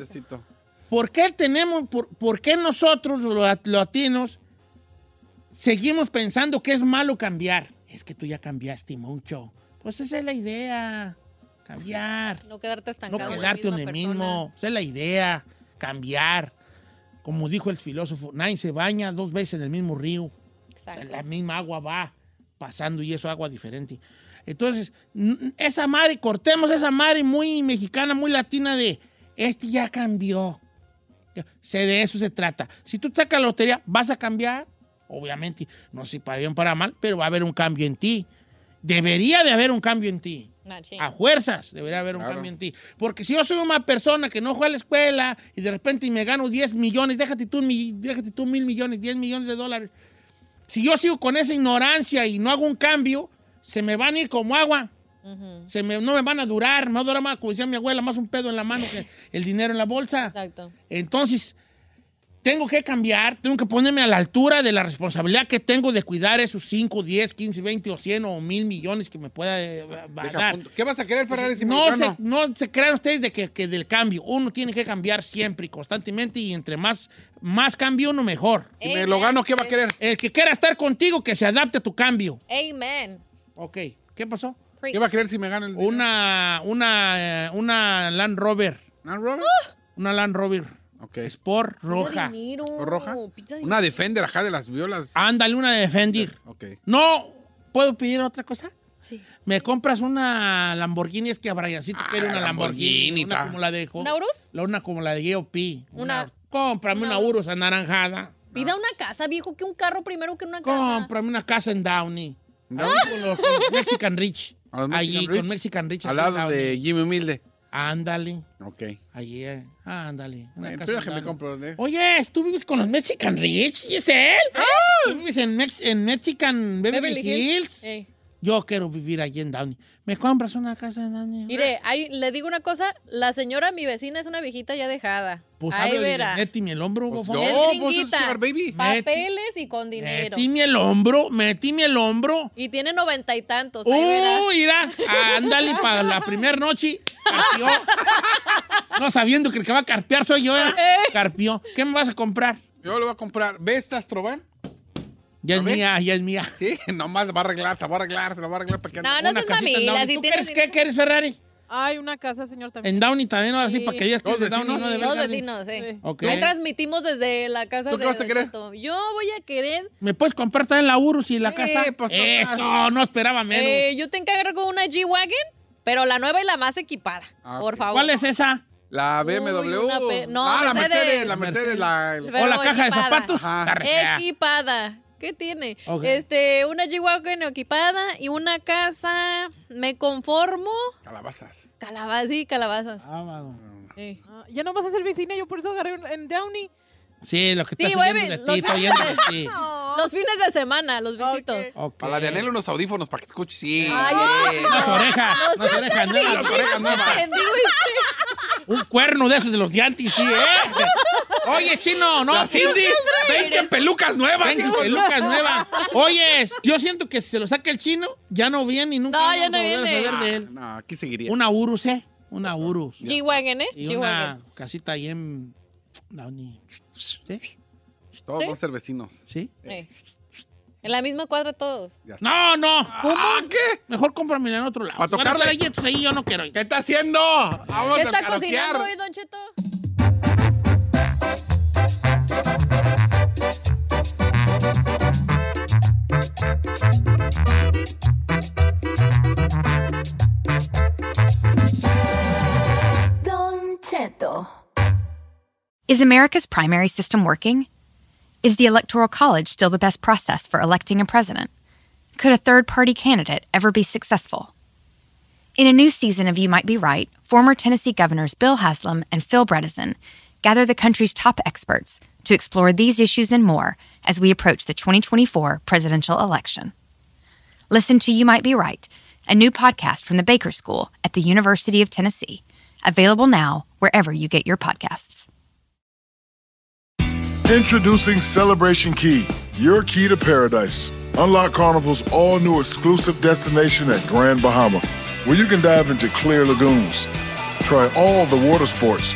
¿Por qué tenemos, por, por qué nosotros, los lat- latinos, seguimos pensando que es malo cambiar? Es que tú ya cambiaste mucho. Pues esa es la idea. Cambiar. no quedarte No estancado. en la quedarte misma donde mismo. Esa es la idea. Cambiar. Como dijo el filósofo, nadie se baña dos veces en el mismo río. O sea, Exacto. la misma agua va pasando y eso agua diferente. Entonces, esa madre, cortemos esa madre muy mexicana, muy latina de, este ya cambió. Se, de eso se trata. Si tú sacas la lotería, vas a cambiar. Obviamente, no sé si para bien o para mal, pero va a haber un cambio en ti. Debería de haber un cambio en ti. Machín. A fuerzas debería haber un Claro. cambio en ti. Porque si yo soy una persona que no fue a la escuela y de repente me gano 10 millones, déjate tú, déjate tú mil millones, 10 millones de dólares. Si yo sigo con esa ignorancia y no hago un cambio, se me van a ir como agua. Se me, no me van a durar, me va a durar más, como decía mi abuela, más un pedo en la mano que el dinero en la bolsa. Exacto. Entonces, tengo que cambiar, tengo que ponerme a la altura de la responsabilidad que tengo de cuidar esos 5, 10, 15, 20 o 100 o 1000 millones que me pueda eh, dar. ¿Qué vas a querer, Ferrari, si me no, se, no se crean ustedes de que, que del cambio. Uno tiene que cambiar siempre y constantemente y entre más, más cambio uno mejor. Si me lo gano, ¿qué va a querer? El que quiera estar contigo, que se adapte a tu cambio. Amen. Ok, ¿qué pasó? ¿Qué va a querer si me gano el Una, una, eh, una Land Rover. ¿Land Rover? Una Land Rover. Ok. Sport roja. ¿O roja? Una Defender acá de las violas. Ándale, una de Defender. Ok. No, ¿puedo pedir otra cosa? Sí. Me compras una Lamborghini, es que a Briancito quiere una Lamborghini. Lamborghini, Una como la de... ¿Una Urus? La una como la de GOP. Una- Cómprame una, Urus anaranjada. Pida una casa, viejo, que un carro primero que una casa. Cómprame una casa en Downey. Ahí con los con Mexican Rich. [LAUGHS] Allí, Mexican con Rich. Mexican Rich. Al lado de Jimmy Humilde. Ándale. Ok. Allí, eh. ándale. Bueno, que me compro. ¿eh? Oye, ¿tú vives con los Mexican Rich, Giselle? ¿Tú vives en, Mex- en Mexican Beverly, Beverly Hills? Ey. Yo quiero vivir allí en Downey. ¿Me compras una casa en Downey? Mire, ahí, le digo una cosa, la señora, mi vecina, es una viejita ya dejada. Pues ahí verá. Méteme el hombro, Pues yo. Es pues, es gringuita. Sugar Baby. Papeles y con dinero. Méteme el hombro, méteme el hombro. Y tiene noventa y tantos. ahí verá. ¡Uh, mira! Ándale, para la primera noche. Carpió. No sabiendo que el que va a carpear soy yo. ¿eh? [LAUGHS] Carpió. ¿Qué me vas a comprar? Yo le voy a comprar. ¿Ves esta Astrovan? Ya es mía, ya es mía. Sí, [LAUGHS] nomás va a arreglar, va a arreglar, va a arreglar para que No, no Una seas casita en mamila, Downey. si ¿Tú tienes quieres, qué quieres, Ferrari? Hay una casa, señor, también. En Downey también, ahora sí, Sí. para que digas que es ¿Dos de Downey, vecinos? no de vecinos, sí. Ahí transmitimos desde la casa ¿Tú de qué vas a querer? Yo voy a querer. ¿Me puedes comprar también la Urus y la casa? pues, Eso, no esperaba menos. Eh, yo te encargo una G-Wagon, pero la nueva y la más equipada. Ah, por favor. ¿Cuál es esa? La Uy, BMW. pe- no, ah, la Mercedes. Mercedes, la Mercedes, la... ¿O la caja de zapatos? Ajá. Equipada. ¿Qué tiene? Este, una G-Wagon equipada y una casa. Me conformo. Calabazas. Calabazas, sí, calabazas. Ah. Sí. Ah, ya no vas a ser vecina, yo por eso agarré un- en Downey. Sí, lo que Sí, está voy a oyendo ver- de los- ti, de [LAUGHS] fines de semana, los visito. Ok. Para la de Anel unos audífonos para que escuche. Sí. Ay, Sí. Unas orejas, No unas orejas nuevas. Las orejas nuevas. Un cuerno de esos de los diantis, sí, ¿eh? Oye, chino, no. Cindy, 20 pelucas nuevas. 20 pelucas nuevas. Oye, yo siento que si se lo saca el chino, ya no viene y nunca No, vamos ya a no volver a viene. saber de él. No, aquí seguiría. Una Urus, ¿eh? Una Urus. G-Wagon, ¿eh? Y G-Wagon. una casita ahí en Downey. ¿Sí? Todos ¿Sí? vamos a ser vecinos. ¿Sí? En la misma cuadra todos. No, no. Ah, ¿Qué? Mejor cómpramela en otro lado. ¿Para tocarle? estar ahí, yo no quiero ir. ¿Qué está haciendo? Vamos ¿Qué está cocinando hoy, Don Cheto? Is America's primary system working? Is the Electoral College still the best process for electing a president? Could a third party candidate ever be successful? In a new season of You Might Be Right, former Tennessee governors Bill Haslam and Phil Bredesen gather the country's top experts to explore these issues and more as we approach the 2024 presidential election. Listen to You Might Be Right, a new podcast from the Baker School at the University of Tennessee, available now wherever you get your podcasts. Introducing Celebration Key, your key to paradise. Unlock Carnival's all new exclusive destination at Grand Bahama, where you can dive into clear lagoons, try all the water sports,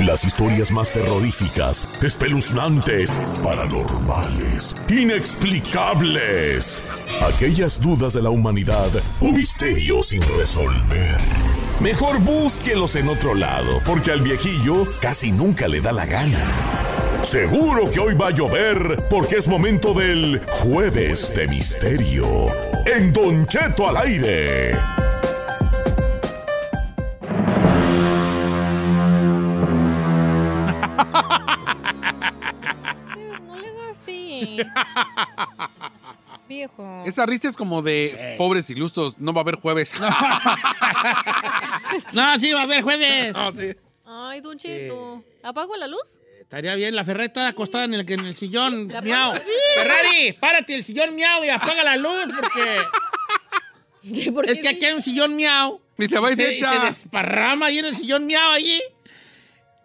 Las historias más terroríficas, espeluznantes, paranormales, inexplicables. Aquellas dudas de la humanidad o misterios sin resolver. Mejor búsquelos en otro lado, porque al viejillo casi nunca le da la gana. Seguro que hoy va a llover, porque es momento del Jueves de Misterio. En Don Cheto al aire. Viejo. Esa risa es como de pobres ilusos, no va a haber jueves. [LAUGHS] No, sí, va a haber jueves. Ay, Don Cheto. ¿Apago la luz? Estaría bien, la Ferrari acostada en el, en el sillón, La miau. [LAUGHS] Ferrari, párate el sillón miau y apaga la luz porque... [LAUGHS] es que aquí hay un sillón miau. Y te va se, hecha. se desparrama ahí en el sillón miau allí.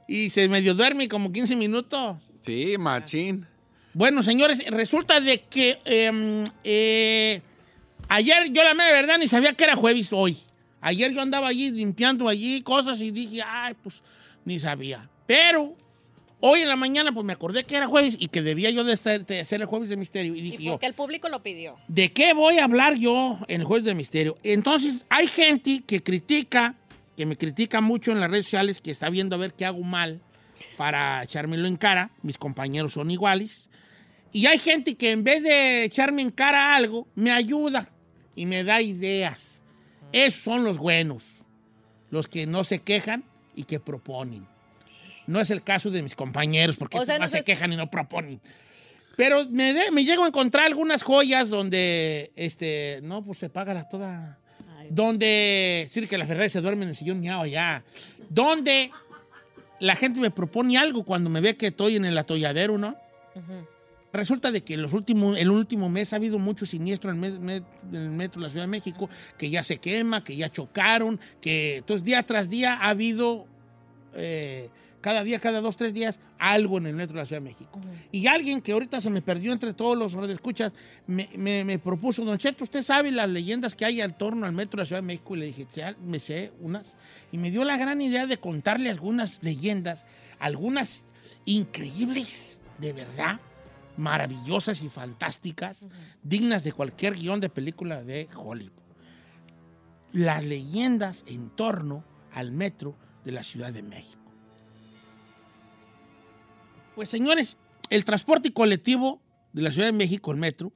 Y se medio duerme como 15 minutos. Sí, machín. Bueno, señores, resulta de que em, eh, ayer yo la mera verdad ni sabía que era jueves hoy. Ayer yo andaba allí limpiando allí cosas y dije, ay, pues ni sabía. Pero hoy en la mañana pues me acordé que era jueves y que debía yo de, estar- de hacer el jueves de misterio. Y dije Y yo, porque el público lo pidió. ¿de qué voy a hablar yo en el jueves de misterio? Entonces hay gente que critica, que me critica mucho en las redes sociales, que está viendo a ver qué hago mal para echármelo en cara. Mis compañeros son iguales. Y hay gente que en vez de echarme en cara algo, me ayuda y me da ideas. Esos son los buenos, los que no se quejan y que proponen. No es el caso de mis compañeros, porque O sea, más no se se- quejan y no proponen. Pero me, de- me llego a encontrar algunas joyas donde, este, no, pues se paga la toda. Donde, sí, que la Ferrari se duerme en el sillón miau ya. Donde la gente me propone algo cuando me ve que estoy en el atolladero, ¿no? Resulta de que en los últimos, el último mes ha habido mucho siniestro en el, me- en el metro de la Ciudad de México, que ya se quema, que ya chocaron, que entonces día tras día ha habido, eh, cada día, cada dos, tres días, algo en el metro de la Ciudad de México. Y alguien que ahorita se me perdió entre todos los radioescuchas, me, me, me propuso, Don Cheto, ¿usted sabe las leyendas que hay al torno al metro de la Ciudad de México? Y le dije, "Sí, me sé unas. Y me dio la gran idea de contarle algunas leyendas, algunas increíbles, de verdad, maravillosas y fantásticas, dignas de cualquier guion de película de Hollywood. Las leyendas en torno al metro de la Ciudad de México. Pues señores, el transporte colectivo de la Ciudad de México, el metro,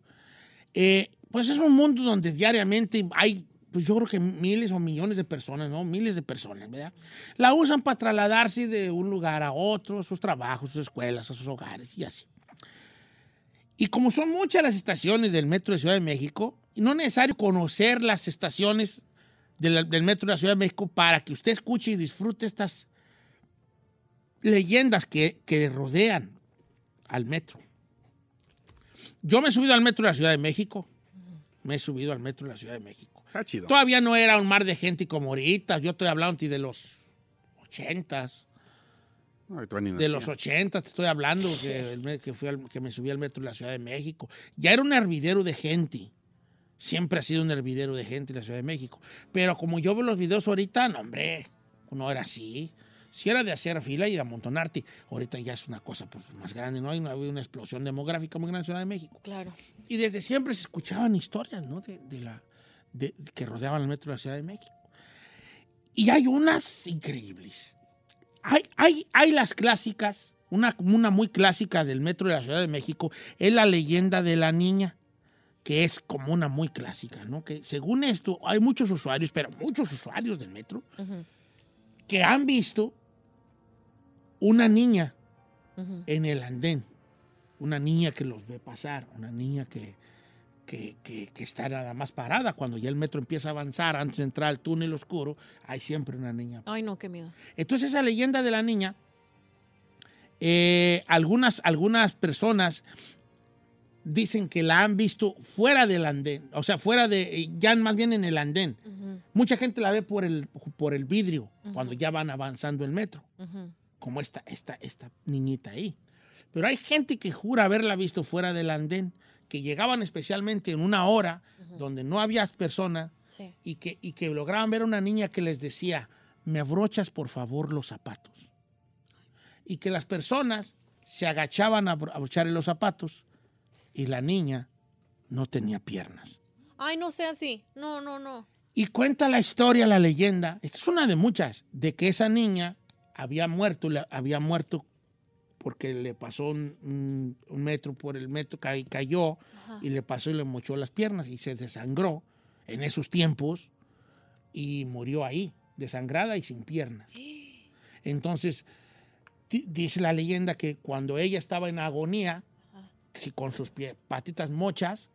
eh, pues es un mundo donde diariamente hay, pues yo creo que miles o millones de personas, ¿no? Miles de personas, ¿verdad? La usan para trasladarse de un lugar a otro, a sus trabajos, a sus escuelas, a sus hogares y así. Y como son muchas las estaciones del metro de Ciudad de México, no es necesario conocer las estaciones del metro de la Ciudad de México para que usted escuche y disfrute estas leyendas que, que rodean al metro. Yo me he subido al metro de la Ciudad de México. Me he subido al metro de la Ciudad de México. Todavía no era un mar de gente como ahorita. Yo estoy hablando de los ochentas. De los 80 te estoy hablando, que, que, fui al- que me subí al metro de la Ciudad de México. Ya era un hervidero de gente. Siempre ha sido un hervidero de gente en la Ciudad de México. Pero como yo veo los videos ahorita, no, hombre, no era así. Si era de hacer fila y de amontonarte. Ahorita ya es una cosa pues, más grande, ¿no? Hay una, una explosión demográfica muy grande en la Ciudad de México. Claro. Y desde siempre se escuchaban historias, ¿no? De, de la, de- que rodeaban el metro de la Ciudad de México. Y hay unas increíbles. Hay, hay, hay las clásicas una, una muy clásica del metro de la Ciudad de México, es la leyenda de la niña, que es como una muy clásica, ¿no? Que según esto, hay muchos usuarios, pero muchos usuarios del metro, que han visto una niña en el andén, una niña que los ve pasar, una niña que, que, que- que está nada más parada. Cuando ya el metro empieza a avanzar, antes de entrar al túnel oscuro, hay siempre una niña Ay, no, qué miedo. entonces esa leyenda de la niña, eh, algunas, algunas personas dicen que la han visto fuera del andén, o sea, fuera de, eh, ya más bien en el andén. Mucha gente la ve por el, por el vidrio cuando ya van avanzando el metro, como esta, esta, esta niñita ahí. Pero hay gente que jura haberla visto fuera del andén, que llegaban especialmente en una hora donde no había personas Sí. y que, y que lograban ver a una niña que les decía, me abrochas por favor los zapatos. Y que las personas se agachaban a abro- abrocharle los zapatos y la niña no tenía piernas. Ay, no sea así. No, no, no. Y cuenta la historia, la leyenda, esta es una de muchas, de que esa niña había muerto, había muerto porque le pasó un, metro por el metro, ca- cayó Ajá. y le pasó y le mochó las piernas y se desangró en esos tiempos y murió ahí, desangrada y sin piernas. [GASPS] Entonces, di- dice la leyenda que cuando ella estaba en agonía, si con sus pie- patitas mochas,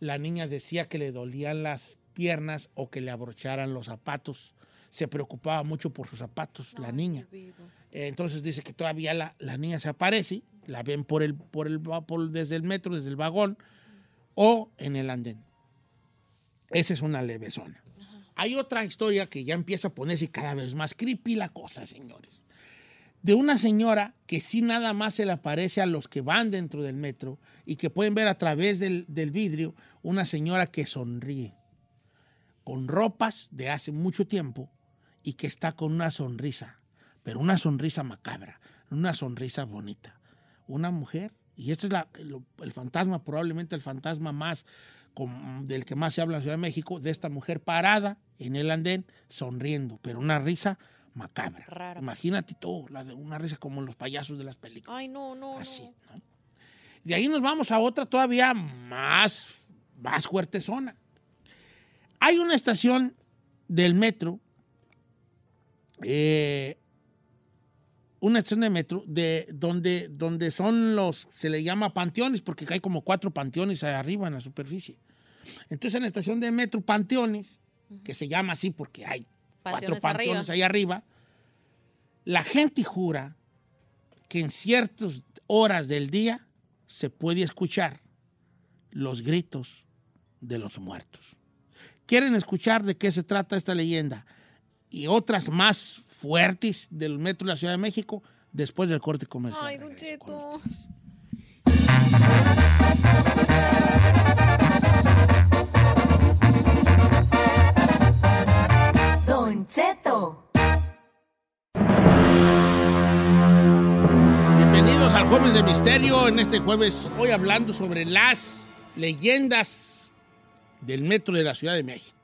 la niña decía que le dolían las piernas o que le abrocharan los zapatos. Se preocupaba mucho por sus zapatos, la niña. Entonces dice que todavía la, la niña se aparece, la ven por el, por el, por- desde el metro, desde el vagón o en el andén. Esa es una leve zona. Hay otra historia que ya empieza a ponerse cada vez más creepy la cosa, señores. De una señora que sí nada más se le aparece a los que van dentro del metro y que pueden ver a través del, del vidrio una señora que sonríe con ropas de hace mucho tiempo y que está con una sonrisa, pero una sonrisa macabra, una sonrisa bonita. Una mujer, y este es la- el fantasma, probablemente el fantasma más del que más se habla en Ciudad de México, de esta mujer parada en el andén, sonriendo, pero una risa macabra. Rara. Imagínate tú, la de una risa como los payasos de las películas. Ay, no, no, Así, no. De ahí nos vamos a otra todavía más, más fuerte zona. Hay una estación del metro, eh, una estación de metro de donde, donde son los, se le llama panteones, porque hay como cuatro panteones arriba en la superficie. Entonces en la estación de metro Panteones, que se llama así porque hay cuatro Panteones panteones arriba. ahí arriba, la gente jura que en ciertas horas del día se puede escuchar los gritos de los muertos. ¿Quieren escuchar de qué se trata esta leyenda? Y otras más fuertes del metro de la Ciudad de México después del corte comercial. Ay, Don Cheto. Don Cheto. Bienvenidos al Jueves de Misterio. En este jueves, hoy hablando sobre las leyendas del metro de la Ciudad de México.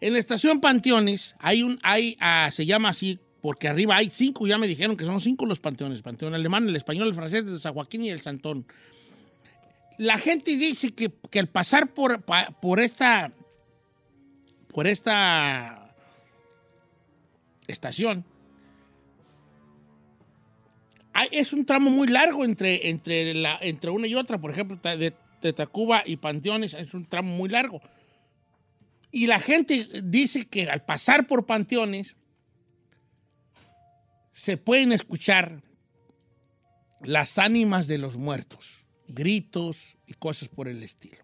En la estación Panteones hay un, hay, ah, se llama así porque arriba hay cinco, ya me dijeron que son cinco los panteones, panteón alemán, el español, el francés, el de San Joaquín y el Santón. La gente dice que, que al pasar por, por esta, por esta estación, hay- es un tramo muy largo entre, entre, la, entre una y otra. Por ejemplo, de, de Tacuba y Panteones es un tramo muy largo. Y la gente dice que al pasar por Panteones se pueden escuchar las ánimas de los muertos, gritos y cosas por el estilo.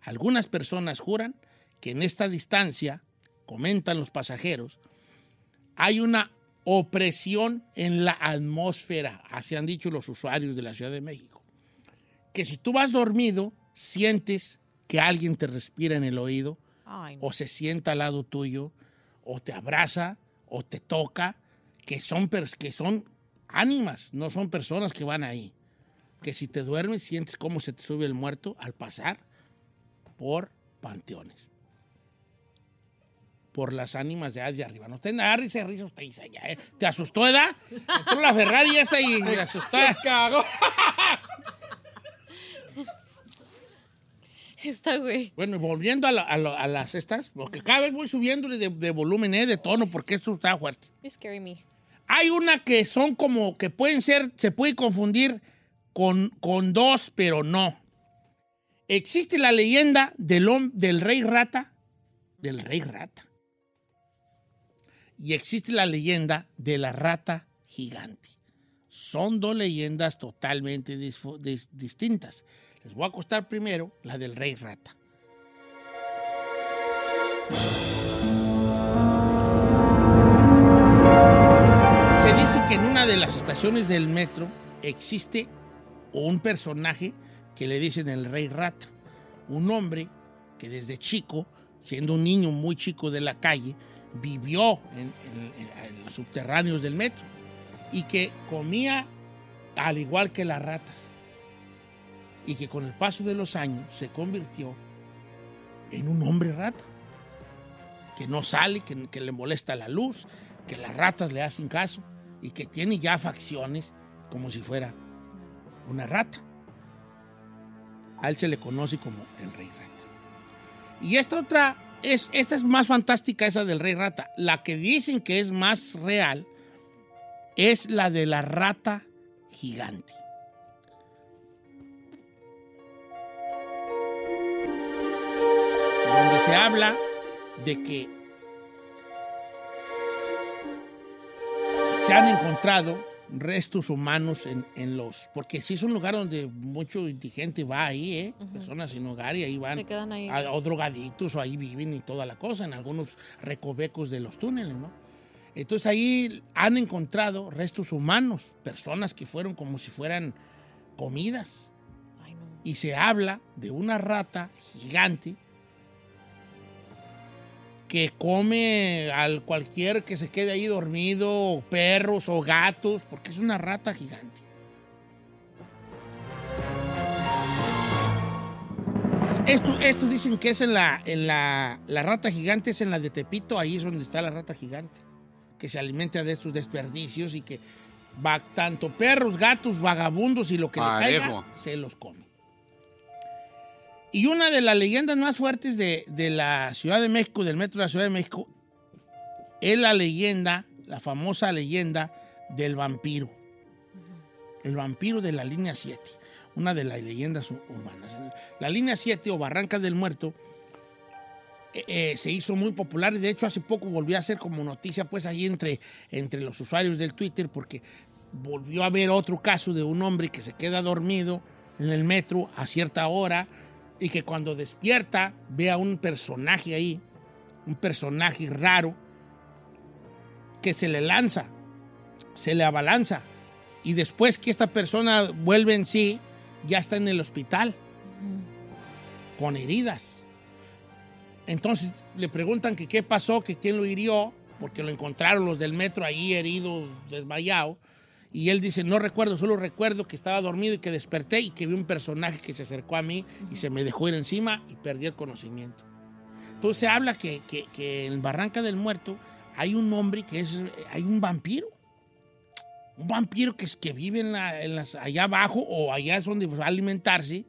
Algunas personas juran que en esta distancia, comentan los pasajeros, hay una opresión en la atmósfera, así han dicho los usuarios de la Ciudad de México. Que si tú vas dormido, sientes que alguien te respira en el oído, Ay, o se sienta al lado tuyo, o te abraza, o te toca, que son, que son ánimas, no son personas que van ahí. Que si te duermes, sientes cómo se te sube el muerto al pasar por panteones. por las ánimas de, de arriba. No te agarre risa usted, Isa, ya, ¿eh? ¿Te asustó, edad? Entró la Ferrari esta y me asustó. [LAUGHS] [LAUGHS] [LAUGHS] güey. Bueno, volviendo a, la- a lo- a las estas, porque cada vez voy subiéndole de, de volumen, ¿eh? de tono, porque esto está fuerte. You scary me. Hay una que son como que pueden ser, se puede confundir con, con dos, pero no. Existe la leyenda del, del rey rata, del rey rata. Y existe la leyenda de la rata gigante. Son dos leyendas totalmente dis- distintas. Les voy a contar primero la del rey rata. Se dice que en una de las estaciones del metro existe un personaje que le dicen el rey rata. Un hombre que desde chico, siendo un niño muy chico de la calle, vivió en- en los subterráneos del metro y que comía al igual que las ratas. Y que con el paso de los años se convirtió en un hombre rata. Que no sale, que, que le molesta la luz, que las ratas le hacen caso y que tiene ya facciones como si fuera una rata. A él se le conoce como el rey rata. Y esta otra, es, esta es más fantástica, esa del rey rata. La que dicen que es más real es la de la rata gigante. Donde se habla de que se han encontrado restos humanos en, en los... Porque sí es un lugar donde mucho indigente va ahí, ¿eh? Personas sin hogar y ahí van. Se quedan ahí. a- o drogadictos o ahí viven y toda la cosa, en algunos recovecos de los túneles, ¿no? Entonces ahí han encontrado restos humanos, personas que fueron como si fueran comidas. Y se habla de una rata gigante que come al cualquier que se quede ahí dormido, o perros o gatos, porque es una rata gigante. Esto, esto dicen que es en la, en la, la rata gigante, es en la de Tepito, ahí es donde está la rata gigante, que se alimenta de estos desperdicios y que va tanto perros, gatos, vagabundos y lo que le caiga, se los come. Y una de las leyendas más fuertes de, de la Ciudad de México, del metro de la Ciudad de México, es la leyenda, la famosa leyenda del vampiro. El vampiro de la línea 7, una de las leyendas ur- urbanas. La línea 7 o Barranca del Muerto eh, eh, se hizo muy popular de hecho hace poco volvió a ser como noticia pues ahí entre, entre los usuarios del Twitter porque volvió a haber otro caso de un hombre que se queda dormido en el metro a cierta hora y que cuando despierta ve a un personaje ahí, un personaje raro, que se le lanza, se le abalanza. Y después que esta persona vuelve en sí, ya está en el hospital, con heridas. Entonces le preguntan que qué pasó, que quién lo hirió, porque lo encontraron los del metro ahí herido, desmayado. Y él dice, no recuerdo, solo recuerdo que estaba dormido y que desperté y que vi un personaje que se acercó a mí y se me dejó ir encima y perdí el conocimiento. Entonces se habla que, que- que en Barranca del Muerto hay un hombre que es, hay un vampiro. Un vampiro que, es, que vive en la- en las, allá abajo o allá es donde va a alimentarse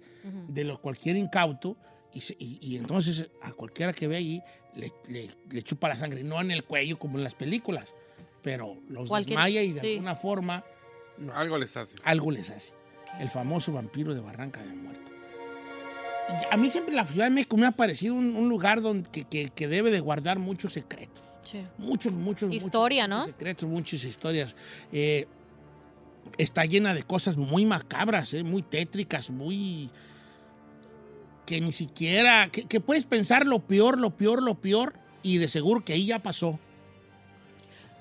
de lo, cualquier incauto. Y, se- y- y entonces a cualquiera que ve allí le, le- le chupa la sangre, no en el cuello como en las películas, pero los desmaya y de sí. alguna forma Algo les hace. algo les hace. El famoso vampiro de Barranca del Muerto. A mí siempre la Ciudad de México me ha parecido un, un lugar donde, que, que- que debe de guardar muchos secretos. Muchos, muchos, Historia, muchos ¿no? secretos, muchas historias. Eh, está llena de cosas muy macabras, eh, muy tétricas, muy... que ni siquiera... Que, que puedes pensar lo peor, lo peor, lo peor, y de seguro que ahí ya pasó.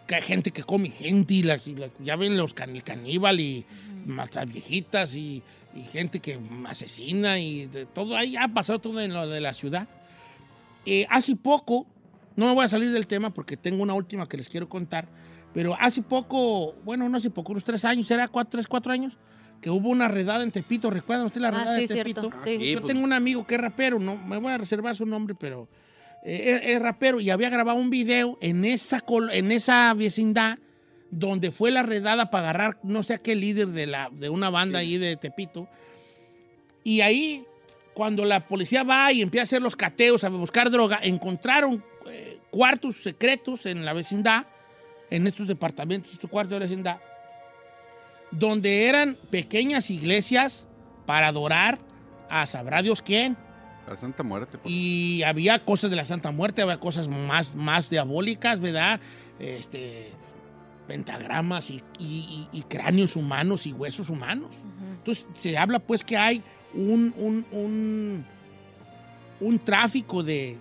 Que hay gente que come gente y, la- y la- ya ven los can, el caníbal y mata viejitas y, y gente que asesina y de todo ahí ha pasado todo en lo de la ciudad. Eh, hace poco, no me voy a salir del tema porque tengo una última que les quiero contar, pero hace poco, bueno, no hace poco, unos tres años, ¿era cuatro, tres, cuatro años? Que hubo una redada en Tepito, ¿recuerdan usted la Ah, redada sí, de Tepito? cierto, sí. Ah, sí, Yo pues. tengo un amigo que es rapero, no me voy a reservar su nombre, pero es, es rapero y había grabado un video en esa, en esa vecindad donde fue la redada para agarrar no sé a qué líder de, la, de una banda ahí de Tepito. Y ahí, cuando la policía va y empieza a hacer los cateos, a buscar droga, encontraron eh, cuartos secretos en la vecindad, en estos departamentos, estos cuartos de la vecindad, donde eran pequeñas iglesias para adorar a sabrá Dios quién. La Santa Muerte. por- Y había cosas de la Santa Muerte, había cosas más, más diabólicas, ¿verdad? Este, pentagramas y, y- y- y cráneos humanos y huesos humanos. Entonces, se habla pues que hay un, un, un, un tráfico de,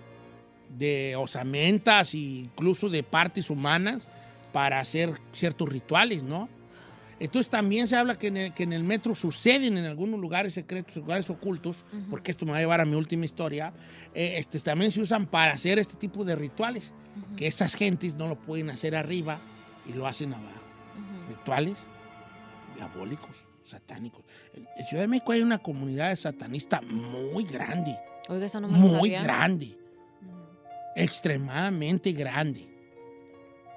de osamentas e incluso de partes humanas para hacer ciertos rituales, ¿no? Entonces también se habla que en el, que en el metro suceden en algunos lugares secretos, lugares ocultos, porque esto me va a llevar a mi última historia, eh, este, también se usan para hacer este tipo de rituales, que estas gentes no lo pueden hacer arriba y lo hacen abajo. Rituales diabólicos, satánicos. En Ciudad de México hay una comunidad satanista muy grande, Oiga, eso no me lo muy sabía. grande, extremadamente grande,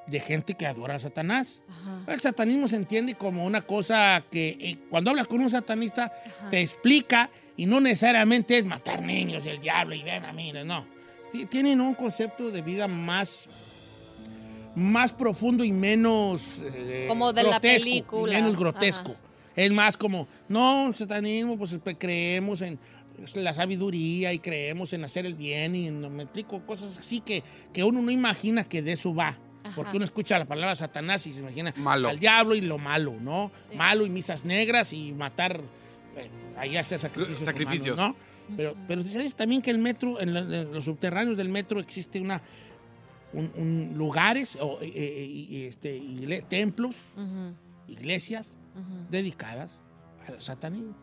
de gente que adora a Satanás. Ajá. El satanismo se entiende como una cosa que eh, cuando hablas con un satanista te explica y no necesariamente es matar niños, el diablo y ven a mí, no. Tienen un concepto de vida más, más profundo y menos eh, Como de la película, Menos ajá. grotesco. Es más como, no, satanismo, pues pues, creemos en la sabiduría y creemos en hacer el bien y no me explico cosas así que, que uno no imagina que de eso va. Porque uno escucha la palabra Satanás y se imagina Malo. al diablo y lo malo, ¿no? Malo y misas negras y matar, eh, ahí hacer sacrificios. Sacrificios. humanos, ¿no? Pero, pero dice también que el metro, en, la- en los subterráneos del metro existe una, un, un lugares, o, eh, eh, y- este, igle- templos, iglesias dedicadas al satanismo.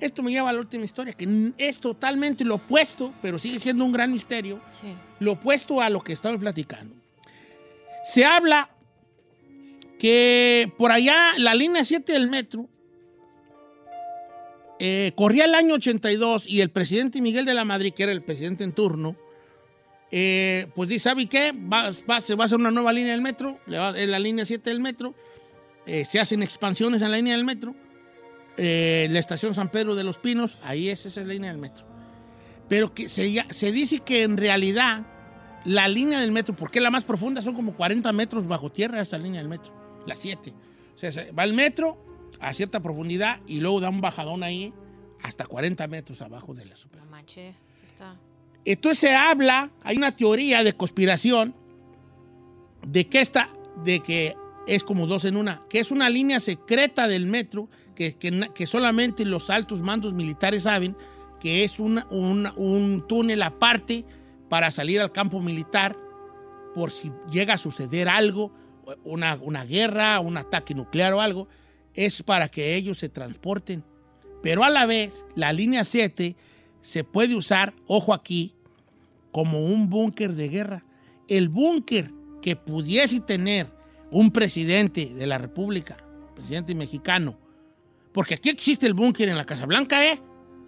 Esto me lleva a la última historia, que es totalmente lo opuesto, pero sigue siendo un gran misterio, Sí. lo opuesto a lo que estamos platicando. Se habla que por allá la línea 7 del metro eh, corría el año 82 y el presidente Miguel de la Madrid, que era el presidente en turno, eh, pues dice, ¿sabe qué? Va- se va a hacer una nueva línea del metro, es la línea 7 del metro, eh, se hacen expansiones en la línea del metro, la estación San Pedro de los Pinos, ahí es esa es la línea del metro. Pero que se dice que en realidad la línea del metro, porque es la más profunda, son como 40 metros bajo tierra esa línea del metro, la 7. O sea, se- va el metro a cierta profundidad y luego da un bajadón ahí hasta 40 metros abajo de la super. No manches, está. Entonces se habla, hay una teoría de conspiración de que esta, de que es como dos en una, que es una línea secreta del metro que, que que solamente los altos mandos militares saben que es una- una- un túnel aparte para salir al campo militar por si llega a suceder algo, una, una guerra, un ataque nuclear o algo, es para que ellos se transporten. Pero a la vez, la línea 7 se puede usar, ojo aquí, como un búnker de guerra. El búnker que pudiese tener un presidente de la República, presidente mexicano, porque aquí existe el búnker en la Casa Blanca, ¿eh?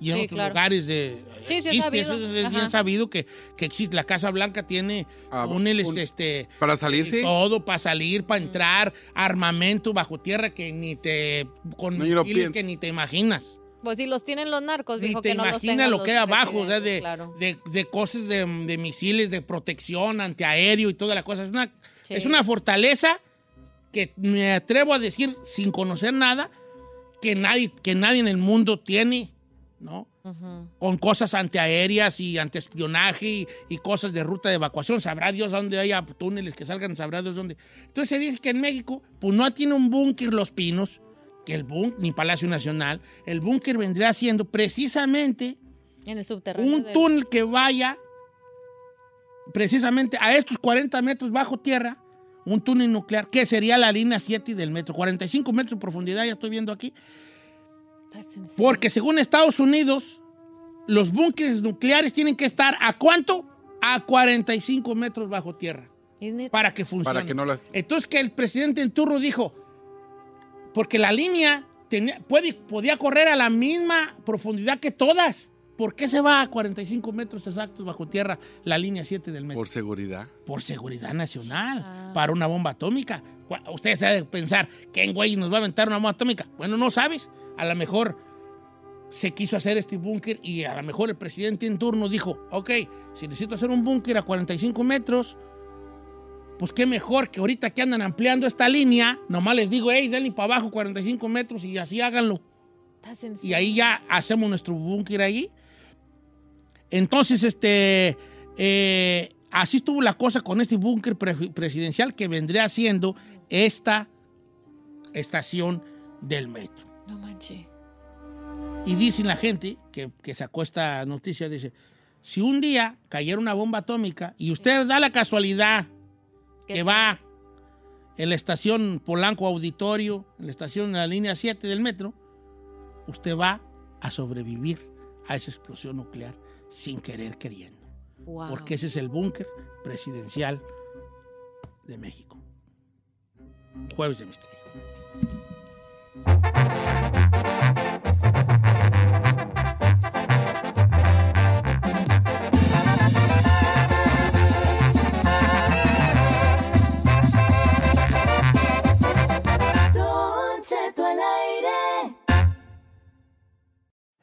Y en Sí, otros claro. lugares de... Sí, sí, es existe, sabido. eso es bien sabido que, que existe. La Casa Blanca tiene Ah, túneles, un- este... Para salir, sí. Todo para salir, para entrar, armamento bajo tierra que ni te... con misiles que ni te imaginas. Pues si los tienen los narcos, dijo te que no los tengan lo que hay abajo, o sea, presidentes, de, claro. de, de cosas de, de misiles, de protección antiaéreo y toda la cosa. Es una, Sí. es una fortaleza que me atrevo a decir, sin conocer nada, que nadie, que nadie en el mundo tiene, Con cosas antiaéreas y antiespionaje y, y cosas de ruta de evacuación. Sabrá Dios dónde haya túneles que salgan, sabrá Dios dónde. Entonces se dice que en México, pues no tiene un búnker Los Pinos, que el búnker, ni Palacio Nacional. El búnker vendría siendo precisamente En el subterráneo. un del- túnel que vaya precisamente a estos 40 metros bajo tierra, un túnel nuclear, que sería la línea 7 del metro, 45 metros de profundidad, ya estoy viendo aquí. Porque según Estados Unidos, los búnkeres nucleares tienen que estar a cuánto? A 45 metros bajo tierra para que funcione. Para que no las. Entonces que el presidente en turno dijo, porque la línea tenía, puede, podía correr a la misma profundidad que todas, ¿por qué se va a 45 metros exactos bajo tierra la línea 7 del metro? Por seguridad. Por seguridad nacional, para una bomba atómica. Ustedes saben pensar, ¿quién güey nos va a aventar una bomba atómica? Bueno, no sabes. A lo mejor se quiso hacer este búnker y a lo mejor el presidente en turno dijo, ok, si necesito hacer un búnker a 45 metros, pues qué mejor que ahorita que andan ampliando esta línea, nomás les digo, hey, denle para abajo 45 metros y así háganlo. Y ahí ya hacemos nuestro búnker ahí. Entonces, este, eh, así estuvo la cosa con este búnker pre- presidencial que vendría siendo esta estación del metro. No manches. Y dicen la gente que, que sacó esta noticia, dice, si un día cayera una bomba atómica y usted da la casualidad que va en la estación Polanco Auditorio, en la estación de la línea 7 del metro, usted va a sobrevivir a esa explosión nuclear sin querer queriendo. Wow. Porque ese es el búnker presidencial de México. Jueves de Misterio.